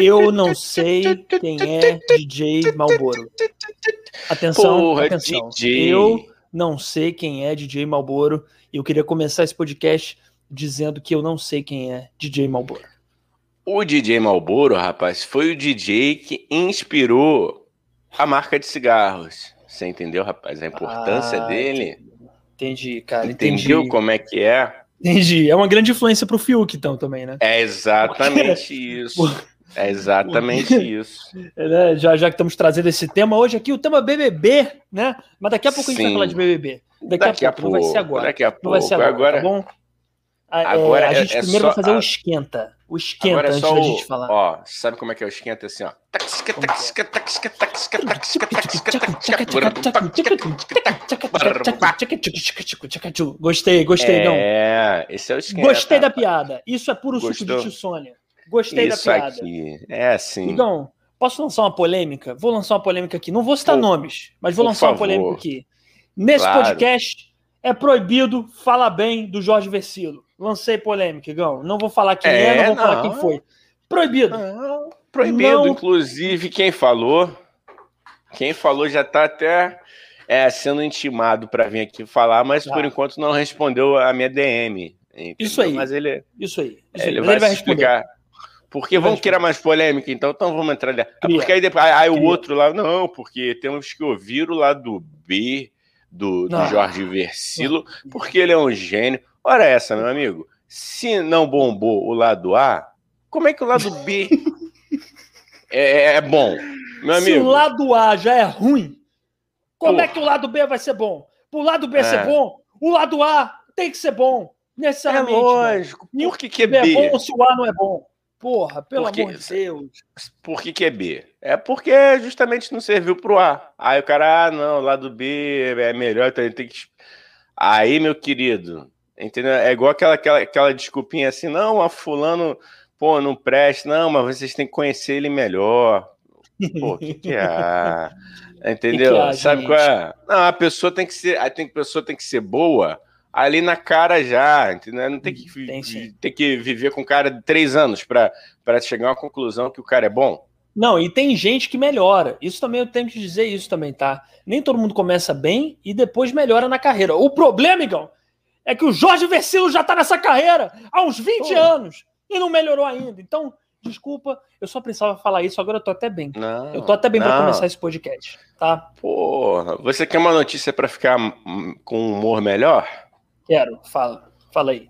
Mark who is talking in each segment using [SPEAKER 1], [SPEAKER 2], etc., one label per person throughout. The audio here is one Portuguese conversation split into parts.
[SPEAKER 1] Eu não sei quem é DJ Malboro. Atenção,
[SPEAKER 2] Porra,
[SPEAKER 1] atenção.
[SPEAKER 2] DJ.
[SPEAKER 1] Eu não sei quem é DJ Malboro. E eu queria começar esse podcast dizendo que eu não sei quem é DJ Malboro.
[SPEAKER 2] O DJ Malboro, rapaz, foi o DJ que inspirou a marca de cigarros. Você entendeu, rapaz? A importância
[SPEAKER 1] Ah,
[SPEAKER 2] dele.
[SPEAKER 1] Entendi, cara.
[SPEAKER 2] Entendeu
[SPEAKER 1] Entendi.
[SPEAKER 2] como é que é?
[SPEAKER 1] Entendi. É uma grande influência pro Fiuk, então, também, né?
[SPEAKER 2] É exatamente isso. É exatamente isso.
[SPEAKER 1] É, né? Já, já que estamos trazendo esse tema hoje aqui, o tema BBB, né? Mas daqui a pouco a gente vai
[SPEAKER 2] Sim.
[SPEAKER 1] falar de BBB. Daqui,
[SPEAKER 2] Daqui
[SPEAKER 1] a, pouco, não vai ser agora.
[SPEAKER 2] Daqui a
[SPEAKER 1] Não
[SPEAKER 2] pouco.
[SPEAKER 1] vai ser agora,
[SPEAKER 2] agora,
[SPEAKER 1] tá bom? A, é,
[SPEAKER 2] agora
[SPEAKER 1] a
[SPEAKER 2] é-
[SPEAKER 1] gente
[SPEAKER 2] é
[SPEAKER 1] primeiro
[SPEAKER 2] só
[SPEAKER 1] vai fazer
[SPEAKER 2] a-
[SPEAKER 1] o esquenta. O esquenta
[SPEAKER 2] agora é
[SPEAKER 1] antes
[SPEAKER 2] só
[SPEAKER 1] da
[SPEAKER 2] o.
[SPEAKER 1] gente falar.
[SPEAKER 2] Ó, sabe como é que é o esquenta assim, ó?
[SPEAKER 1] É? Gostei, gostei, não.
[SPEAKER 2] É, esse é o esquenta.
[SPEAKER 1] Gostei da piada. Isso é puro suco de
[SPEAKER 2] Gostou?
[SPEAKER 1] tio Sônia. Gostei
[SPEAKER 2] Isso
[SPEAKER 1] da piada.
[SPEAKER 2] aqui. É assim.
[SPEAKER 1] Igão, posso lançar uma polêmica? Vou lançar uma polêmica aqui. Não vou citar
[SPEAKER 2] Por-
[SPEAKER 1] nomes, mas vou lançar uma
[SPEAKER 2] favor.
[SPEAKER 1] polêmica aqui. Nesse
[SPEAKER 2] Claro.
[SPEAKER 1] podcast é proibido falar bem do Jorge Versilo. Lancei polêmica, Igão. Não vou falar quem é,
[SPEAKER 2] É,
[SPEAKER 1] não vou falar
[SPEAKER 2] não.
[SPEAKER 1] quem foi. Proibido.
[SPEAKER 2] Não, proibido.
[SPEAKER 1] Não.
[SPEAKER 2] Inclusive, quem falou, quem falou já está até é, sendo intimado para vir aqui falar, mas
[SPEAKER 1] Tá.
[SPEAKER 2] por enquanto não respondeu a minha DM. entendeu?
[SPEAKER 1] Isso aí.
[SPEAKER 2] Mas ele,
[SPEAKER 1] Isso aí. Isso aí.
[SPEAKER 2] ele, vai,
[SPEAKER 1] ele vai
[SPEAKER 2] se
[SPEAKER 1] responder.
[SPEAKER 2] Porque vamos criar mais polêmica, então, então vamos entrar ali. Ah. Porque aí, depois, aí, o outro lá, não, porque temos que ouvir o lado B do, do. Jorge Versilo, porque ele é um gênio. Ora essa, meu amigo, se não bombou o lado A, como é que o lado B é, é bom? Meu
[SPEAKER 1] Se
[SPEAKER 2] amigo,
[SPEAKER 1] o lado A já é ruim, como é que o lado B vai ser bom? Pro lado B
[SPEAKER 2] É.
[SPEAKER 1] ser bom, o lado A tem que ser bom.
[SPEAKER 2] é
[SPEAKER 1] Necessariamente. Igão.
[SPEAKER 2] lógico. Por que, que é
[SPEAKER 1] Se é bom
[SPEAKER 2] B?
[SPEAKER 1] se o A não é bom. Porra, pelo
[SPEAKER 2] Porque-
[SPEAKER 1] amor de Deus.
[SPEAKER 2] Por que, que é B? É porque justamente não serviu pro A. Aí o cara, ah, não, o lado B é melhor, então ele tem que. Aí, meu querido, entendeu? É igual aquela, aquela, aquela desculpinha assim, não, a fulano, pô, não presta, não, mas vocês têm que conhecer ele melhor. Pô, o que, que é? Ah, Entendeu?
[SPEAKER 1] Que que é,
[SPEAKER 2] Sabe
[SPEAKER 1] gente?
[SPEAKER 2] qual é? Não, a pessoa tem que ser, a pessoa tem que ser boa ali na cara já, entendeu? Não tem que, vi-
[SPEAKER 1] Tem
[SPEAKER 2] tem que viver com o cara de três anos para chegar a uma conclusão que o cara é bom.
[SPEAKER 1] Não, e tem gente que melhora. Isso também eu tenho que dizer isso também, tá? Nem todo mundo começa bem e depois melhora na carreira. O problema, Igão, é que o Jorge Versilo já tá nessa carreira há uns 20
[SPEAKER 2] Pô.
[SPEAKER 1] anos e não melhorou ainda. Então, desculpa, eu só precisava falar isso, agora eu tô até bem.
[SPEAKER 2] Não,
[SPEAKER 1] Eu tô até bem pra
[SPEAKER 2] não.
[SPEAKER 1] começar esse podcast, tá?
[SPEAKER 2] Porra, você quer uma notícia pra ficar hum, com um humor melhor?
[SPEAKER 1] Quero, fala. Fala aí.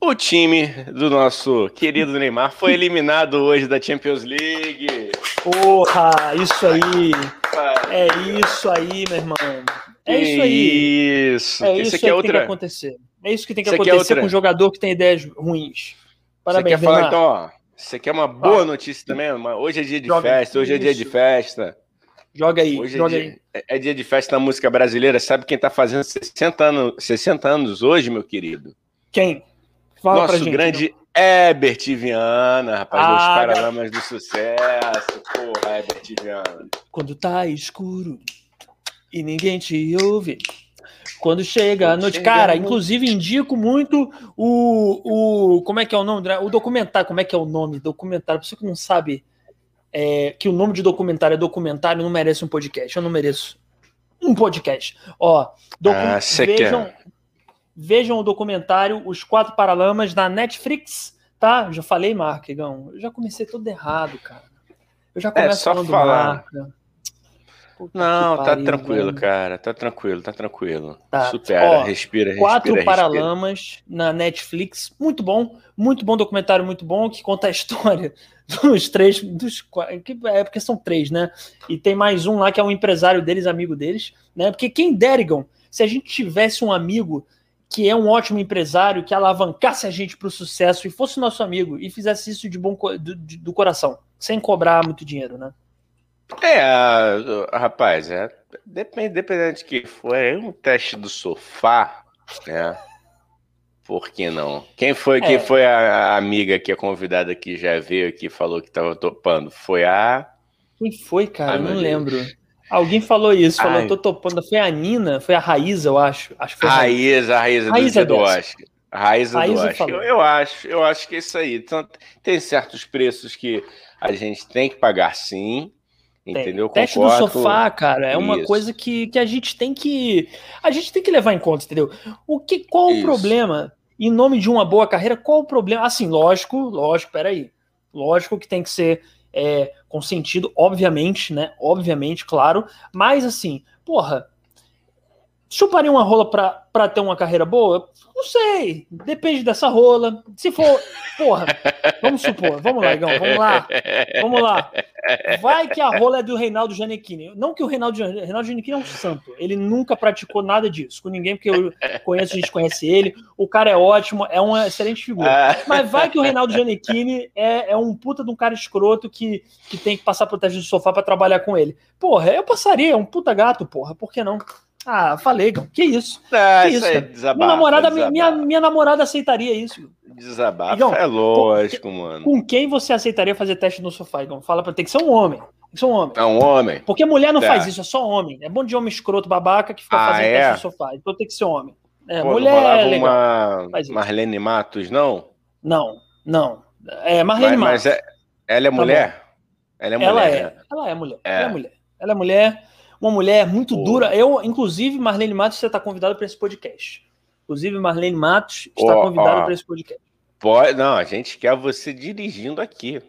[SPEAKER 2] O time do nosso querido Neymar foi eliminado hoje da Champions League.
[SPEAKER 1] Porra, isso aí. É isso aí, meu irmão. É isso aí.
[SPEAKER 2] Isso.
[SPEAKER 1] É isso
[SPEAKER 2] é
[SPEAKER 1] que tem que
[SPEAKER 2] outra.
[SPEAKER 1] acontecer. É isso que tem que
[SPEAKER 2] Isso é
[SPEAKER 1] acontecer
[SPEAKER 2] outra.
[SPEAKER 1] com um jogador que tem ideias ruins.
[SPEAKER 2] Você
[SPEAKER 1] Parabéns,
[SPEAKER 2] quer falar então, ó? Você quer uma boa
[SPEAKER 1] Ó.
[SPEAKER 2] notícia também? Uma- Hoje é dia de festa, hoje é dia de festa.
[SPEAKER 1] Joga aí,
[SPEAKER 2] Hoje é
[SPEAKER 1] joga aí.
[SPEAKER 2] dia, é- é dia de festa da música brasileira. Sabe quem tá fazendo 60 anos, 60 anos hoje, meu querido?
[SPEAKER 1] Quem? Fala pra
[SPEAKER 2] Nosso
[SPEAKER 1] gente.
[SPEAKER 2] grande Herbert Viana, rapaz,
[SPEAKER 1] Ah, gar-
[SPEAKER 2] Paralamas do Sucesso. Porra, Herbert Viana.
[SPEAKER 1] Quando tá escuro e ninguém te ouve. Quando chega a
[SPEAKER 2] Quando
[SPEAKER 1] noite.
[SPEAKER 2] chega
[SPEAKER 1] Cara,
[SPEAKER 2] a noite.
[SPEAKER 1] inclusive indico muito o, o. Como é que é o nome? O documentário. Como é que é o nome? Documentário. Pra você que não sabe é, que o nome de documentário é documentário, não merece um podcast. Eu não mereço um podcast. Ó,
[SPEAKER 2] Ah,
[SPEAKER 1] vejam,
[SPEAKER 2] quer.
[SPEAKER 1] vejam o documentário Os Quatro Paralamas na Netflix, tá? Já falei, Marcegão. Eu já comecei tudo errado, cara. Eu já começo
[SPEAKER 2] É, só
[SPEAKER 1] falando
[SPEAKER 2] falar.
[SPEAKER 1] marca. Puta
[SPEAKER 2] Não, tá
[SPEAKER 1] pariu,
[SPEAKER 2] tranquilo,
[SPEAKER 1] velho.
[SPEAKER 2] cara. Tá tranquilo, tá tranquilo.
[SPEAKER 1] Tá.
[SPEAKER 2] Supera,
[SPEAKER 1] Ó,
[SPEAKER 2] respira, respira.
[SPEAKER 1] Quatro
[SPEAKER 2] respira.
[SPEAKER 1] Paralamas na Netflix. Muito bom, muito bom documentário, muito bom, que conta a história dos três. Dos, que- é porque são três, né? E tem mais um lá que é um empresário deles, amigo deles, né? Porque quem Derrigan, se a gente tivesse um amigo que é um ótimo empresário, que alavancasse a gente para o sucesso e fosse nosso amigo e fizesse isso de bom do, do coração, sem cobrar muito dinheiro, né?
[SPEAKER 2] É, rapaz, é, depende, dependendo de que for, é um teste do sofá, né? Por que não? Quem foi, quem
[SPEAKER 1] É.
[SPEAKER 2] foi a, a amiga que a convidada que já veio aqui falou que tava topando? Foi a.
[SPEAKER 1] Quem foi, cara?
[SPEAKER 2] Ai,
[SPEAKER 1] não
[SPEAKER 2] Deus.
[SPEAKER 1] lembro. Alguém falou isso, falou,
[SPEAKER 2] Ai.
[SPEAKER 1] tô topando. Foi a Nina? Foi a Raíza, eu acho. Acho que foi a Raíza.
[SPEAKER 2] Raíza, a Raíza do
[SPEAKER 1] Raíza
[SPEAKER 2] do. Oscar. Raiz, Raiz do eu, eu, acho, eu acho que é isso aí. Então, tem certos preços que a gente tem que pagar sim. Entendeu?
[SPEAKER 1] Tem. Teste do sofá, cara, é uma coisa que, que a gente tem que a gente tem que levar em conta, entendeu? O que qual isso. o problema em nome de uma boa carreira? Qual o problema? Assim, lógico, lógico, peraí. Lógico que tem que ser é, com sentido, obviamente, né? Obviamente, claro. Mas assim, porra, chuparia uma rola pra, pra ter uma carreira boa? Não sei. Depende dessa rola. Se for, porra, vamos supor, vamos lá, Igão, vamos lá. Vamos lá. Vai que a rola é do Reinaldo Giannichini. Não que o Reinaldo, Reinaldo Giannichini é um santo. Ele nunca praticou nada disso com ninguém, porque eu conheço, a gente conhece ele. O cara é ótimo, é uma excelente figura. Ah. Mas vai que o Reinaldo Giannichini é, é um puta de um cara escroto que, que tem que passar pro teste do sofá para trabalhar com ele. Porra, eu passaria, é um puta gato, porra. Por que não? Ah, falei, que isso?
[SPEAKER 2] Ah,
[SPEAKER 1] que
[SPEAKER 2] isso, isso é desabafa,
[SPEAKER 1] minha, namorada, minha, minha namorada aceitaria isso.
[SPEAKER 2] Desabafa Igão, é lógico,
[SPEAKER 1] com,
[SPEAKER 2] mano.
[SPEAKER 1] Com quem você aceitaria fazer teste no sofá, Igão? Fala pra ter que ser um homem. Tem que ser um homem.
[SPEAKER 2] É um homem.
[SPEAKER 1] Porque mulher não é. faz isso, é só homem. É bom de homem escroto, babaca, que fica ah, fazendo é? teste no sofá. Então tem que ser homem. É, Pô, mulher é legal.
[SPEAKER 2] Uma Marlene Matos, não?
[SPEAKER 1] Não, não. É Marlene
[SPEAKER 2] mas,
[SPEAKER 1] Matos.
[SPEAKER 2] Mas é, ela é tá mulher?
[SPEAKER 1] Tá ela é mulher. Ela é, ela é mulher. Ela é mulher. Ela é mulher uma mulher muito Pô. dura. Eu, inclusive, Marlene Matos, você está convidado para esse podcast. Inclusive, Marlene Matos está oh, convidado oh. para esse podcast.
[SPEAKER 2] Pode, não, a gente quer você dirigindo aqui.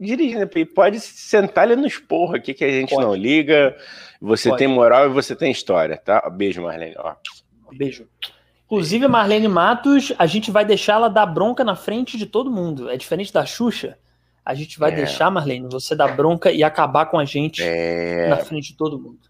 [SPEAKER 2] Dirigindo, pode sentar ali no esporro aqui que a gente pode. não liga. Você pode. tem moral e você tem história, tá? Beijo, Marlene. Ó.
[SPEAKER 1] Beijo. Inclusive, Marlene Matos, a gente vai deixar ela dar bronca na frente de todo mundo. É diferente da Xuxa. A gente vai é. deixar, Marlene, você dar bronca e acabar com a gente é. na frente de todo mundo.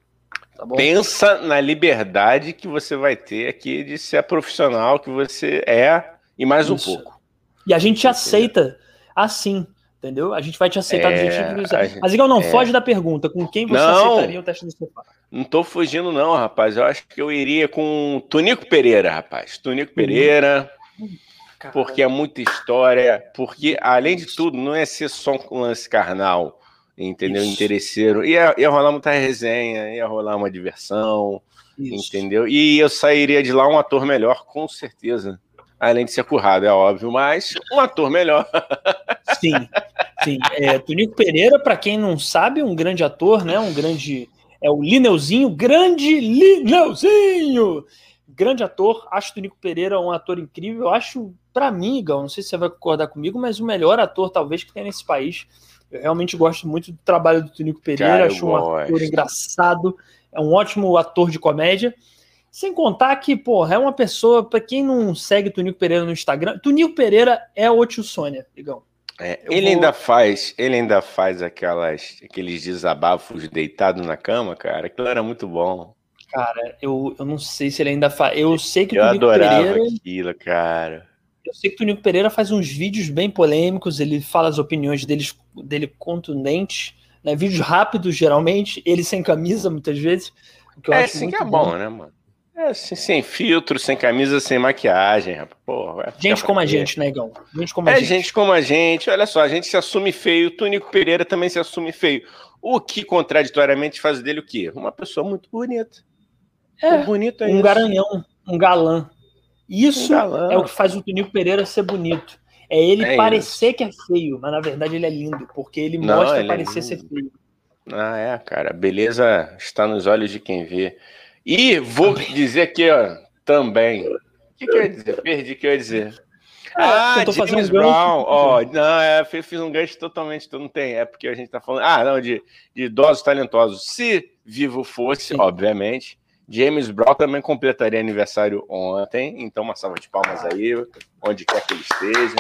[SPEAKER 2] Tá Pensa na liberdade que você vai ter aqui de ser profissional que você é e mais Isso. um pouco.
[SPEAKER 1] E a gente te aceita assim, entendeu? A gente vai te aceitar é, do jeito que você. Gente, Mas igual não é. foge da pergunta, com quem você não, aceitaria o teste do sofá?
[SPEAKER 2] Não tô fugindo não, rapaz. Eu acho que eu iria com Tonico Pereira, rapaz. Tonico Pereira. Porque é muita história, porque além de tudo, não é ser só um lance carnal entendeu? Isso. Interesseiro. Ia, ia rolar muita resenha, ia rolar uma diversão, Isso. entendeu? E eu sairia de lá um ator melhor, com certeza. Além de ser currado, é óbvio, mas um ator melhor.
[SPEAKER 1] Sim, sim. É, Tonico Pereira, para quem não sabe, um grande ator, né? Um grande. É o Lineuzinho, grande Lineuzinho! Grande ator, acho Tonico Pereira um ator incrível. Eu acho, para mim, Gal, não sei se você vai concordar comigo, mas o melhor ator, talvez, que tem nesse país. Eu realmente gosto muito do trabalho do Tunico Pereira, Cara, acho um gosto. ator engraçado, é um ótimo ator de comédia. Sem contar que, porra, é uma pessoa, para quem não segue Tunico Pereira no Instagram, Tunico Pereira é o tio Sônia, digão.
[SPEAKER 2] É, ele vou... ainda faz, ele ainda faz aquelas, aqueles desabafos deitado na cama, cara. Aquilo era muito bom.
[SPEAKER 1] Cara, eu, eu não sei se ele ainda faz. Eu sei que
[SPEAKER 2] o Tunico Pereira. aquilo, cara.
[SPEAKER 1] Eu sei que o Tonico Pereira faz uns vídeos bem polêmicos, ele fala as opiniões dele, dele contundentes, né? Vídeos rápidos, geralmente, ele sem camisa, muitas vezes.
[SPEAKER 2] É, assim que é bom, bom, né, mano? É, assim, sem filtro, sem camisa, sem maquiagem, rapaz. Porra,
[SPEAKER 1] gente como a gente, né, Igão?
[SPEAKER 2] Gente como a é gente. gente como a gente. Olha só, a gente se assume feio, o Tonico Pereira também se assume feio. O que, contraditoriamente, faz dele o quê? Uma pessoa muito bonita.
[SPEAKER 1] É, bonito é um isso. garanhão, um galã. Isso é o que faz o Tonico Pereira ser bonito. É ele é parecer isso. que é feio, mas na verdade ele é lindo, porque ele Não, mostra ele é parecer é ser feio.
[SPEAKER 2] Ah, é, cara. Beleza está nos olhos de quem vê. E vou dizer aqui, ó, também. O que, que eu ia dizer? Perdi o que eu ia dizer. Ah, eu tô James Brown. Ó, oh, não, é, fiz um gancho totalmente, tu não tem. É porque a gente tá falando. Ah, não, de, de idosos talentosos. Se vivo fosse, Sim. obviamente. James Brown também completaria aniversário ontem, então uma salva de palmas aí, onde quer que ele esteja.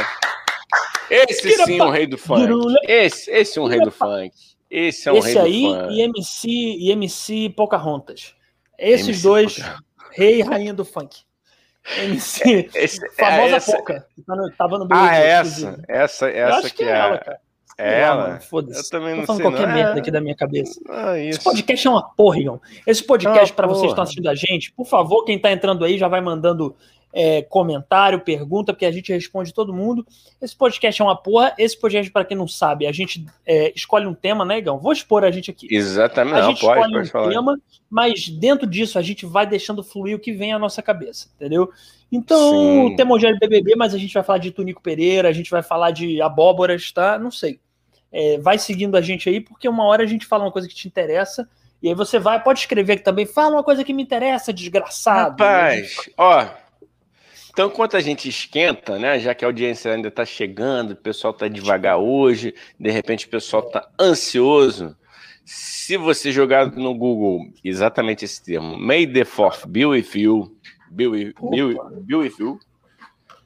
[SPEAKER 2] Esse sim, um rei do funk. Esse, esse é um rei do funk. Esse é um esse rei aí, do funk.
[SPEAKER 1] E MC, e MC Pocahontas. Esses MC dois, Poca... rei e rainha do funk. MC, esse, é famosa é Poca, que tá tava no
[SPEAKER 2] Ah, essa, essa, essa que, que é, é ela, cara. É ela?
[SPEAKER 1] Foda-se. Eu também não Tô falando sei. qualquer não. merda aqui da minha cabeça. Ah, Esse podcast é uma porra, Igor. Esse podcast, ah, para vocês que estão assistindo a gente, por favor, quem tá entrando aí já vai mandando é, comentário, pergunta, porque a gente responde todo mundo. Esse podcast é uma porra. Esse podcast, para quem não sabe, a gente é, escolhe um tema, né, Igão? Vou expor a gente aqui.
[SPEAKER 2] Exatamente,
[SPEAKER 1] a gente
[SPEAKER 2] pode,
[SPEAKER 1] escolhe
[SPEAKER 2] pode
[SPEAKER 1] um
[SPEAKER 2] falar.
[SPEAKER 1] tema, mas dentro disso a gente vai deixando fluir o que vem à nossa cabeça, entendeu? Então,
[SPEAKER 2] Sim.
[SPEAKER 1] o tema hoje é BBB, mas a gente vai falar de Tunico Pereira, a gente vai falar de abóboras, tá? Não sei. É, vai seguindo a gente aí, porque uma hora a gente fala uma coisa que te interessa, e aí você vai, pode escrever aqui também, fala uma coisa que me interessa, desgraçado.
[SPEAKER 2] Rapaz, ó. Então, enquanto a gente esquenta, né? Já que a audiência ainda está chegando, o pessoal está devagar hoje, de repente o pessoal está ansioso. Se você jogar no Google exatamente esse termo, May the Fourth be with you, be with, be with you,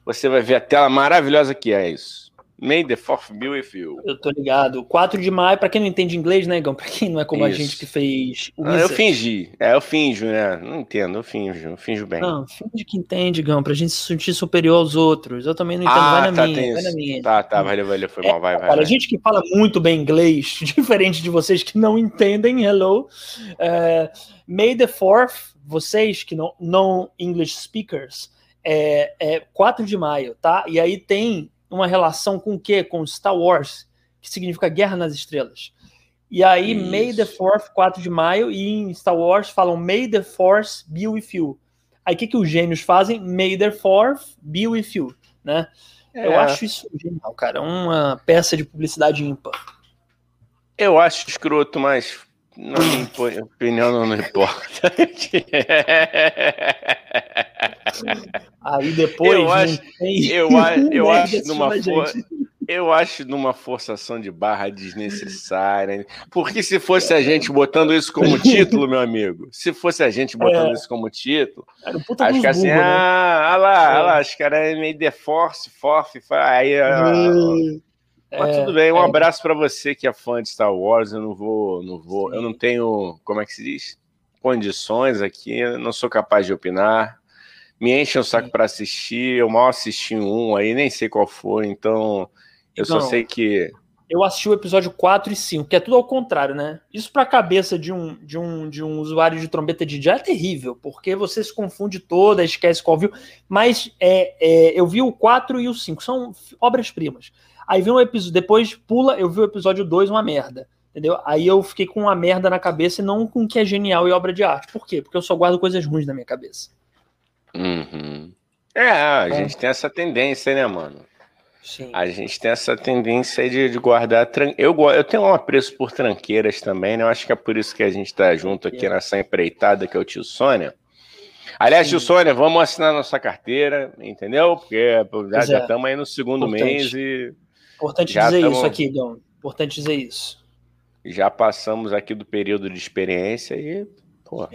[SPEAKER 2] você vai ver a tela maravilhosa que é isso. May the Fourth be with you.
[SPEAKER 1] Eu tô ligado. 4 de maio, pra quem não entende inglês, né, Igão? Pra quem não é como a
[SPEAKER 2] Isso.
[SPEAKER 1] gente que fez o
[SPEAKER 2] Ah, eu fingi, é, eu finjo, né? Não entendo, eu finjo, eu finjo bem.
[SPEAKER 1] Não, finge que entende, Igão, pra gente se sentir superior aos outros. Eu também não entendo,
[SPEAKER 2] ah,
[SPEAKER 1] vai na
[SPEAKER 2] tá,
[SPEAKER 1] minha, vai na minha.
[SPEAKER 2] Tá, tá, valeu, valeu, foi mal, vai, vai.
[SPEAKER 1] Cara,
[SPEAKER 2] vai.
[SPEAKER 1] a gente que fala muito bem inglês, diferente de vocês que não entendem, hello. É, May the 4th, vocês que não, não English speakers, é, é 4 de maio, tá? E aí tem uma relação com o quê? Com Star Wars, que significa Guerra nas Estrelas. E aí,
[SPEAKER 2] Isso.
[SPEAKER 1] May the 4th, 4 de maio, e em Star Wars falam May the Force be with you. Aí o que, que os gênios fazem? May the 4th be with you, né? Eu
[SPEAKER 2] É,
[SPEAKER 1] acho isso genial, cara. Uma peça de publicidade ímpar.
[SPEAKER 2] Eu acho escroto, mas na minha opinião não importa.
[SPEAKER 1] Aí depois.
[SPEAKER 2] Eu acho-
[SPEAKER 1] tem
[SPEAKER 2] eu a- eu acho numa
[SPEAKER 1] a
[SPEAKER 2] for-
[SPEAKER 1] gente.
[SPEAKER 2] Eu acho numa forçação de barra desnecessária. Porque se fosse a gente botando isso como título, meu amigo, se fosse a gente botando
[SPEAKER 1] É.
[SPEAKER 2] isso como título,
[SPEAKER 1] puta
[SPEAKER 2] acho que assim,
[SPEAKER 1] burros, né?
[SPEAKER 2] ah, lá,
[SPEAKER 1] É.
[SPEAKER 2] olha lá, os caras é meio de force, force, aí. ah, Mas
[SPEAKER 1] É,
[SPEAKER 2] tudo bem, um
[SPEAKER 1] é.
[SPEAKER 2] abraço pra você que é fã de Star Wars. Eu não vou, não vou, eu não tenho, como é que se diz? Condições aqui, eu não sou capaz de opinar. Me enchem o saco pra assistir, eu mal assisti um aí, nem sei qual foi, então eu só
[SPEAKER 1] Então,
[SPEAKER 2] sei que
[SPEAKER 1] Eu assisti o episódio 4 e 5, que é tudo ao contrário, né? Isso pra cabeça de um, de um, de um usuário de trombeta de já é terrível, porque você se confunde toda, esquece qual viu. Mas é, é, eu vi o 4 e o 5, são obras-primas. Aí vi um episódio, depois pula, eu vi o episódio 2, uma merda. Entendeu? Aí eu fiquei com uma merda na cabeça e não com o que é genial e obra de arte. Por quê? Porque eu só guardo coisas ruins na minha cabeça.
[SPEAKER 2] Uhum. É, a gente tem essa tendência, né, mano?
[SPEAKER 1] Sim.
[SPEAKER 2] A gente tem essa tendência de, de guardar. Tran... Eu, eu tenho um apreço por tranqueiras também, né? Eu acho que é por isso que a gente tá junto aqui nessa empreitada que é o tio Sônia. Aliás,
[SPEAKER 1] Sim.
[SPEAKER 2] tio Sônia, vamos assinar nossa carteira, entendeu? Porque já
[SPEAKER 1] Pois é.
[SPEAKER 2] estamos aí no segundo
[SPEAKER 1] Importante.
[SPEAKER 2] mês e
[SPEAKER 1] Importante
[SPEAKER 2] Já
[SPEAKER 1] dizer
[SPEAKER 2] tamo-
[SPEAKER 1] isso aqui, Gão. Importante dizer isso.
[SPEAKER 2] já passamos aqui do período de experiência e, pô,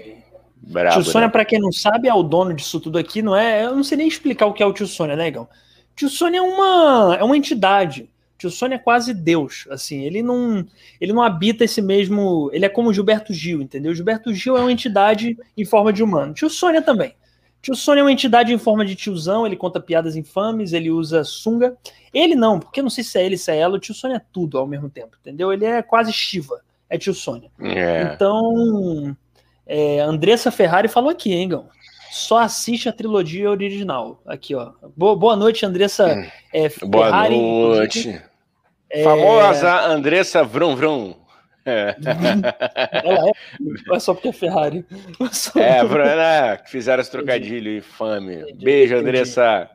[SPEAKER 2] brabo.
[SPEAKER 1] tio Sônia,
[SPEAKER 2] né?
[SPEAKER 1] pra quem não sabe, é o dono disso tudo aqui, não é? Eu não sei nem explicar o que é o tio Sônia, né, Gão? Tio Sônia é uma, é uma entidade. Tio Sônia é quase Deus, assim, ele não, ele não habita esse mesmo, ele é como Gilberto Gil, entendeu? Gilberto Gil é uma entidade em forma de humano. Tio Sônia também. Tio Sônia é uma entidade em forma de tiozão, ele conta piadas infames, ele usa sunga. Ele não, porque eu não sei se é ele, se é ela, o tio Sônia é tudo ao mesmo tempo, entendeu? Ele é quase Shiva, é tio Sônia.
[SPEAKER 2] É.
[SPEAKER 1] Então, é, Andressa Ferrari falou aqui, hein, Gão? Só assiste a trilogia original. Aqui, ó. Boa, boa noite, Andressa
[SPEAKER 2] Hum.
[SPEAKER 1] é,
[SPEAKER 2] Boa
[SPEAKER 1] Ferrari.
[SPEAKER 2] noite.
[SPEAKER 1] É,
[SPEAKER 2] Famosa Andressa Vrum Vrum. É,
[SPEAKER 1] Ela é, é só porque é Ferrari. Só-
[SPEAKER 2] é Bruna, que fizeram esse trocadilho infame.
[SPEAKER 1] Entendi,
[SPEAKER 2] Beijo,
[SPEAKER 1] entendi.
[SPEAKER 2] Andressa.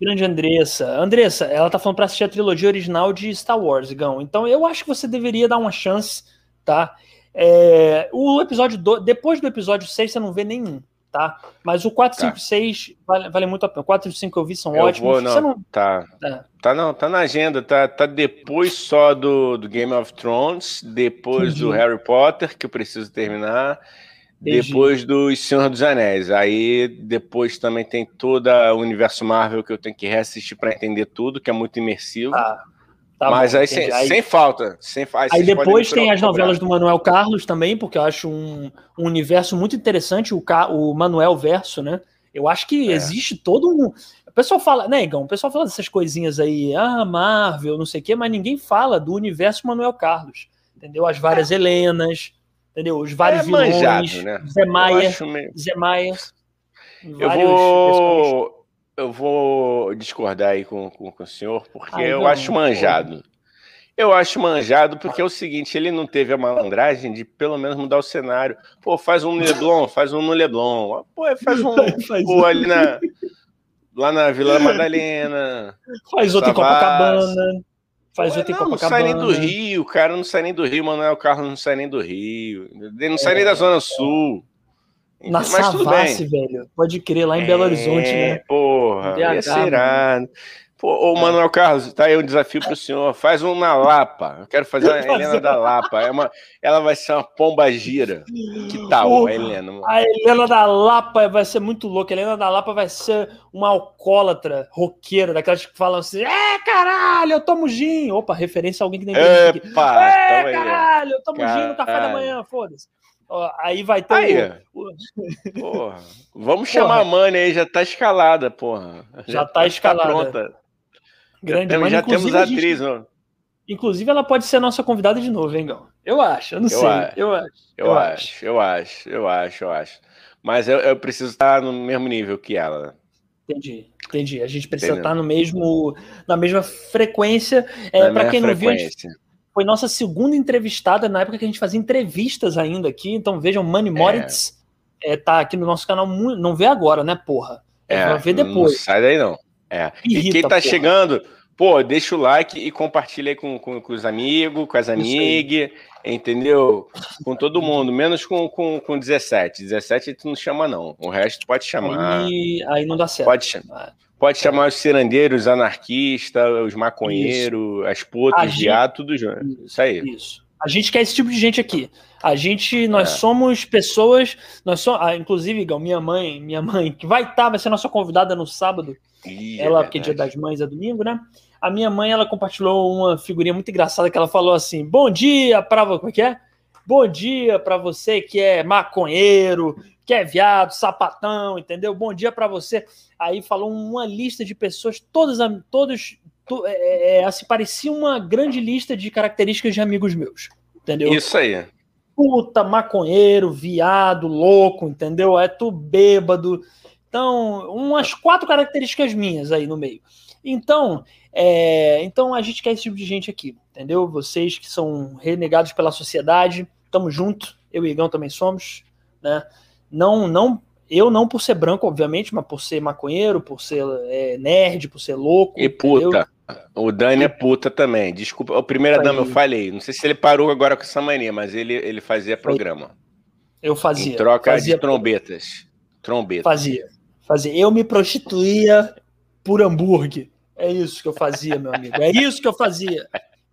[SPEAKER 1] Grande Andressa. Andressa, ela tá falando pra assistir a trilogia original de Star Wars, Gão. Então eu acho que você deveria dar uma chance, tá? É, o episódio do, depois do episódio 6 você não vê nenhum, tá? Mas o 4,
[SPEAKER 2] Tá.
[SPEAKER 1] 5 6 vale, vale muito a pena. O 4 e o 5 que eu vi são
[SPEAKER 2] Eu
[SPEAKER 1] ótimos.
[SPEAKER 2] vou,
[SPEAKER 1] Você
[SPEAKER 2] não,
[SPEAKER 1] não,
[SPEAKER 2] tá.
[SPEAKER 1] É.
[SPEAKER 2] Tá, não, tá na agenda, tá, tá depois só do, do Game of Thrones, depois
[SPEAKER 1] Entendi.
[SPEAKER 2] do Harry Potter, que eu preciso terminar,
[SPEAKER 1] Entendi.
[SPEAKER 2] depois do Senhor dos Anéis. Aí depois também tem todo o universo Marvel que eu tenho que reassistir para entender tudo, que é muito imersivo.
[SPEAKER 1] Tá, tá
[SPEAKER 2] Mas
[SPEAKER 1] bom,
[SPEAKER 2] aí, sem,
[SPEAKER 1] aí,
[SPEAKER 2] sem falta. Sem,
[SPEAKER 1] aí
[SPEAKER 2] podem
[SPEAKER 1] depois tem as novelas do Manuel Carlos também, porque eu acho um, um universo muito interessante, o, Ca- o Manuel Verso, né? Eu acho que
[SPEAKER 2] É.
[SPEAKER 1] existe todo um. O pessoal fala, né, Igão? O pessoal fala dessas coisinhas aí, ah, Marvel, não sei o quê, mas ninguém fala do universo Manuel Carlos. Entendeu? As várias Helenas, entendeu? Os vários
[SPEAKER 2] É
[SPEAKER 1] vilões.
[SPEAKER 2] manjado, né?
[SPEAKER 1] Zé Maia,
[SPEAKER 2] meio-
[SPEAKER 1] Zé Maia.
[SPEAKER 2] Eu vou. Eu vou discordar aí com, com, com o senhor, porque Ai, eu não, acho manjado. Eu acho manjado porque é o seguinte, ele não teve a malandragem de pelo menos mudar o cenário. Pô, faz um no Leblon, faz um no Leblon. Pô, faz um faz pô, ali na, lá na Vila Madalena.
[SPEAKER 1] Faz outro em Copacabana. Faz outro em Copacabana. Não
[SPEAKER 2] sai nem do Rio, cara não sai nem do Rio, Manuel Carlos não sai nem do Rio. Ele não sai é, nem da Zona Sul.
[SPEAKER 1] Na Mas Savassi, velho. Pode crer, lá em é, Belo Horizonte, né?
[SPEAKER 2] Porra, ia ser irado. Pô, ô Manuel Carlos, tá aí um desafio pro senhor. Faz um na Lapa. Eu quero fazer a Helena da Lapa. É uma, ela vai ser uma pomba gira. Que tal, a Helena?
[SPEAKER 1] A Helena da Lapa vai ser muito louca. A Helena da Lapa vai ser uma alcoólatra roqueira, daquelas que falam assim: é, caralho, eu tomo gin. Opa, referência a alguém que nem
[SPEAKER 2] Epa,
[SPEAKER 1] É, caralho, eu tomo caralho. gin no café da manhã, foda-se. Aí vai ter
[SPEAKER 2] aí, o... Porra. Vamos porra. chamar a Mani aí, já tá escalada, porra.
[SPEAKER 1] Já, já tá, tá escalada. Tá pronta.
[SPEAKER 2] Grande, já, já temos a atriz, gente...
[SPEAKER 1] Inclusive, ela pode ser a nossa convidada de novo, hein, Gão? Eu acho, eu não eu sei. Acho, eu acho.
[SPEAKER 2] Eu, eu acho, acho, eu acho, eu acho, eu acho. Mas eu, eu preciso estar no mesmo nível que ela.
[SPEAKER 1] Entendi, entendi. A gente precisa estar no mesmo, na mesma frequência. É, para quem não viu, foi nossa segunda entrevistada na época que a gente fazia entrevistas ainda aqui. Então vejam, Mani é. Moritz é. É, tá aqui no nosso canal. Não vê agora, né, porra?
[SPEAKER 2] É, vai ver depois. Não sai daí não. É. Irrita, e quem tá porra. chegando, pô, deixa o like e compartilha aí com, com, com os amigos, com as amigas, entendeu? Com todo mundo, menos com, com, com 17. 17 tu não chama, não. O resto pode chamar.
[SPEAKER 1] Aí, aí não dá certo.
[SPEAKER 2] Pode chamar. Pode é. chamar os cirandeiros, anarquistas, os maconheiros, as putas, viado, tudo junto. Isso aí. Isso.
[SPEAKER 1] A gente quer esse tipo de gente aqui. A gente, nós é. somos pessoas, nós somos, ah, inclusive, Gal, minha mãe, minha mãe, que vai estar, tá, vai ser nossa convidada no sábado. Ih, ela, é porque dia das mães é domingo, né? A minha mãe, ela compartilhou uma figurinha muito engraçada que ela falou assim: "Bom dia para como é que é? Bom dia para você que é maconheiro, que é viado, sapatão, entendeu? Bom dia para você". Aí falou uma lista de pessoas, todas todos to, é, é, assim, parecia uma grande lista de características de amigos meus, entendeu?
[SPEAKER 2] Isso aí
[SPEAKER 1] puta, maconheiro, viado, louco, entendeu? É tu bêbado. Então, umas quatro características minhas aí no meio. Então, é, então a gente quer esse tipo de gente aqui, entendeu? Vocês que são renegados pela sociedade, tamo junto. Eu e Igão também somos, né? Não, não, eu não por ser branco, obviamente, mas por ser maconheiro, por ser é, nerd, por ser louco.
[SPEAKER 2] E puta. O Dani é puta também. Desculpa, a primeira Aí. dama eu falei. Não sei se ele parou agora com essa mania, mas ele, ele fazia programa.
[SPEAKER 1] Eu fazia.
[SPEAKER 2] Em troca
[SPEAKER 1] fazia
[SPEAKER 2] de trombetas. Trombetas.
[SPEAKER 1] Fazia. Fazia. Eu me prostituía por hambúrguer. É isso que eu fazia, meu amigo. É isso que eu fazia.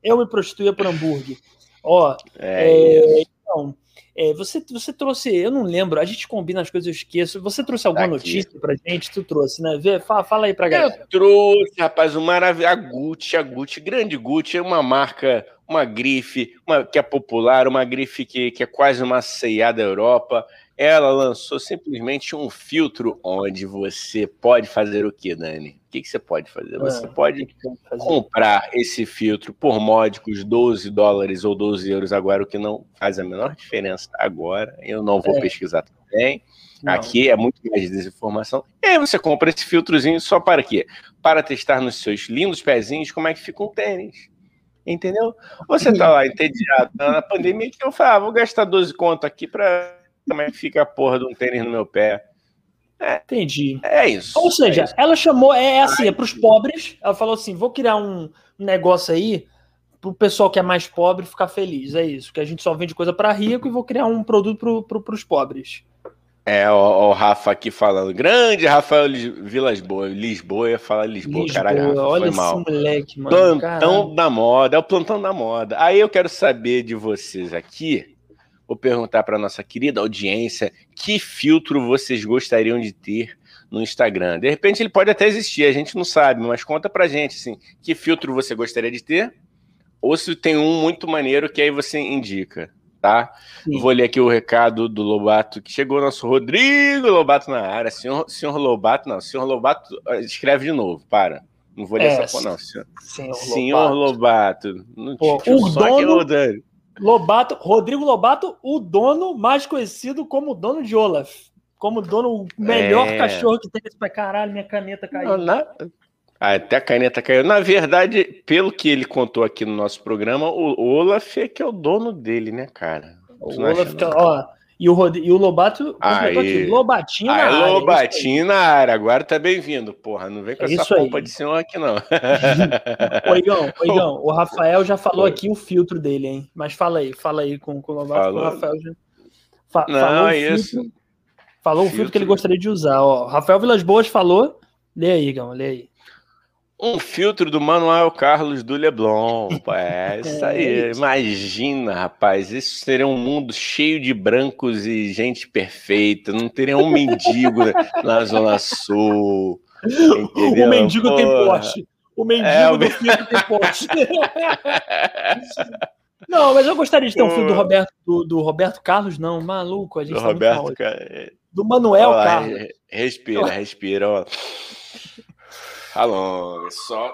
[SPEAKER 1] Eu me prostituía por hambúrguer. Ó, é, é, então, é, você, você trouxe, eu não lembro, a gente combina as coisas, eu esqueço. Você trouxe alguma tá notícia pra gente? Tu trouxe, né? Vê, fala, fala aí pra galera.
[SPEAKER 2] Eu trouxe, rapaz, o maravilhoso. A Gucci, a Gucci, grande Gucci, é uma marca, uma grife, uma, que é popular, uma grife que, que é quase uma ceia da Europa ela lançou simplesmente um filtro onde você pode fazer o que, Dani? O que, que você pode fazer? Você ah, pode comprar esse filtro por módicos 12 dólares ou 12 euros agora, o que não faz a menor diferença agora. Eu não vou é. pesquisar também. Não. Aqui é muito mais desinformação. E aí você compra esse filtrozinho só para quê? Para testar nos seus lindos pezinhos como é que fica um tênis. Entendeu? Você tá lá entediado na pandemia que eu falo, ah, vou gastar 12 conto aqui para como é que fica a porra de um tênis no meu pé.
[SPEAKER 1] É, Entendi.
[SPEAKER 2] É isso.
[SPEAKER 1] Ou seja, é isso. ela chamou, é, é assim, é para os pobres. Ela falou assim: vou criar um negócio aí para o pessoal que é mais pobre ficar feliz. É isso, que a gente só vende coisa para rico e vou criar um produto para os pobres.
[SPEAKER 2] É, o, o, Rafa aqui falando. Grande Rafael Vilas Boa. Lisboa ia falar Lisboa, Lisboa caralho. Rafa,
[SPEAKER 1] olha
[SPEAKER 2] esse mal.
[SPEAKER 1] moleque, mano.
[SPEAKER 2] Plantão caralho. da moda, é o plantão da moda. Aí eu quero saber de vocês aqui Vou perguntar para nossa querida audiência que filtro vocês gostariam de ter no Instagram. De repente ele pode até existir, a gente não sabe, mas conta pra gente assim, que filtro você gostaria de ter? Ou se tem um muito maneiro que aí você indica, tá? Vou ler aqui o recado do Lobato que chegou nosso Rodrigo Lobato na área. Senhor, senhor Lobato, não, senhor Lobato, escreve de novo, para. Não vou ler é, essa porra, não. Senhor, senhor, senhor Lobato. Lobato.
[SPEAKER 1] Não, Pô, o dono, Lobato, Rodrigo Lobato, o dono mais conhecido como dono de Olaf. Como dono, o melhor é... cachorro que tem pra caralho, minha caneta caiu. Não, na...
[SPEAKER 2] Ah, até a caneta caiu. Na verdade, pelo que ele contou aqui no nosso programa, o Olaf é que é o dono dele, né, cara?
[SPEAKER 1] O Olaf, tá, ó, e o, Rod... e o Lobato
[SPEAKER 2] aqui,
[SPEAKER 1] Lobatinho
[SPEAKER 2] na área. Lobatinho na área, agora tá bem-vindo, porra. Não vem com é essa roupa de senhor aqui, não.
[SPEAKER 1] Oigão, Oigão, o Rafael já falou aqui o filtro dele, hein? Mas fala aí, fala aí com, com o Lobato, falou. o Rafael já.
[SPEAKER 2] Fa não, falou é isso.
[SPEAKER 1] Filtro, falou filtro. o filtro que ele gostaria de usar, ó. Rafael Vilas Boas falou. Lê aí, Igão, lê aí.
[SPEAKER 2] Um filtro do Manuel Carlos do Leblon. É isso aí. É Imagina, rapaz. Isso seria um mundo cheio de brancos e gente perfeita. Não teria um mendigo na Zona Sul.
[SPEAKER 1] Entendeu? O mendigo Porra. tem poste. O mendigo é, o... do filtro tem poste. Não, mas eu gostaria de ter um filme do Roberto, do, do Roberto Carlos, não, maluco. A gente do
[SPEAKER 2] tá Roberto.
[SPEAKER 1] Do Manuel Carlos.
[SPEAKER 2] Respira, respira, ó. Alonga, só.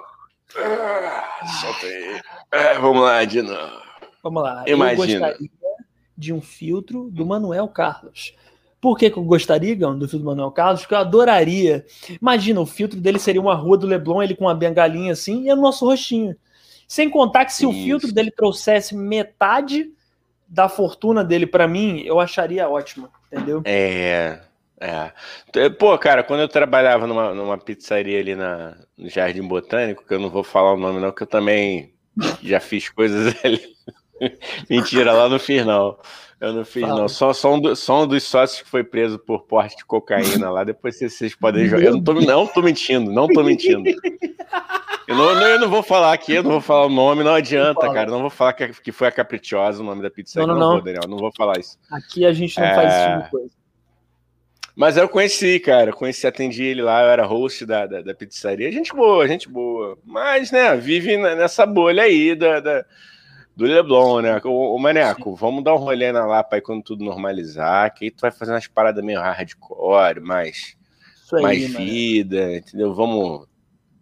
[SPEAKER 2] Ah, solta aí. É, vamos lá, de novo.
[SPEAKER 1] Vamos lá. Imagina. Eu gostaria de um filtro do Manuel Carlos. Por que, que eu gostaria, Gão, do filtro do Manuel Carlos? Porque eu adoraria. Imagina, o filtro dele seria uma rua do Leblon, ele com uma bengalinha assim, e é o nosso rostinho. Sem contar que se Isso. o filtro dele trouxesse metade da fortuna dele para mim, eu acharia ótimo, entendeu?
[SPEAKER 2] É. É. Pô, cara, quando eu trabalhava numa, numa pizzaria ali na, no Jardim Botânico, que eu não vou falar o nome, não, que eu também já fiz coisas ali. Mentira, lá no fiz, não. Eu não fiz, Fala. não. Só, só, um do, só um dos sócios que foi preso por porte de cocaína lá. Depois vocês, vocês podem jogar. Eu não tô, não tô mentindo, não tô mentindo. Eu não, eu não vou falar aqui, eu não vou falar o nome, não adianta, cara. Não vou falar que, que foi a Capricciosa o nome da pizzaria. Não, não, não, não. Vou, Daniel, não vou falar isso.
[SPEAKER 1] Aqui a gente não é... faz esse tipo de coisa.
[SPEAKER 2] Mas eu conheci, cara. Conheci, atendi ele lá, eu era host da, da, da pizzaria. Gente boa, gente boa. Mas, né, vive nessa bolha aí da, da do Leblon, né? O, o Maneco, Sim. vamos dar um rolê na Lapa aí quando tudo normalizar, que aí tu vai fazer umas paradas meio hardcore, mais, aí, mais vida, entendeu? Vamos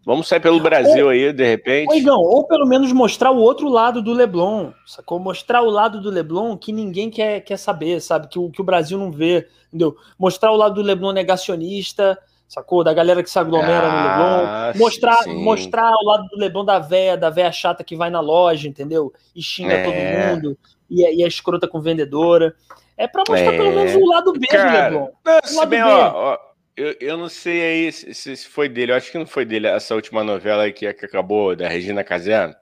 [SPEAKER 2] Vamos sair pelo Brasil ou, aí, de repente.
[SPEAKER 1] Ou, ou pelo menos mostrar o outro lado do Leblon, sacou? Mostrar o lado do Leblon que ninguém quer, quer saber, sabe? Que o, que o Brasil não vê, entendeu? Mostrar o lado do Leblon negacionista, sacou? Da galera que se aglomera ah, no Leblon. Mostrar, sim. mostrar o lado do Leblon da véia, da véia chata que vai na loja, entendeu? E xinga é. todo mundo. E, é, e é escrota com vendedora. É pra mostrar é. pelo menos o lado B Cara, do Leblon.
[SPEAKER 2] Não, o lado bem, B. Ó, ó eu, eu não sei aí se, se, foi dele. Eu acho que não foi dele essa última novela que, que acabou, da Regina Casé.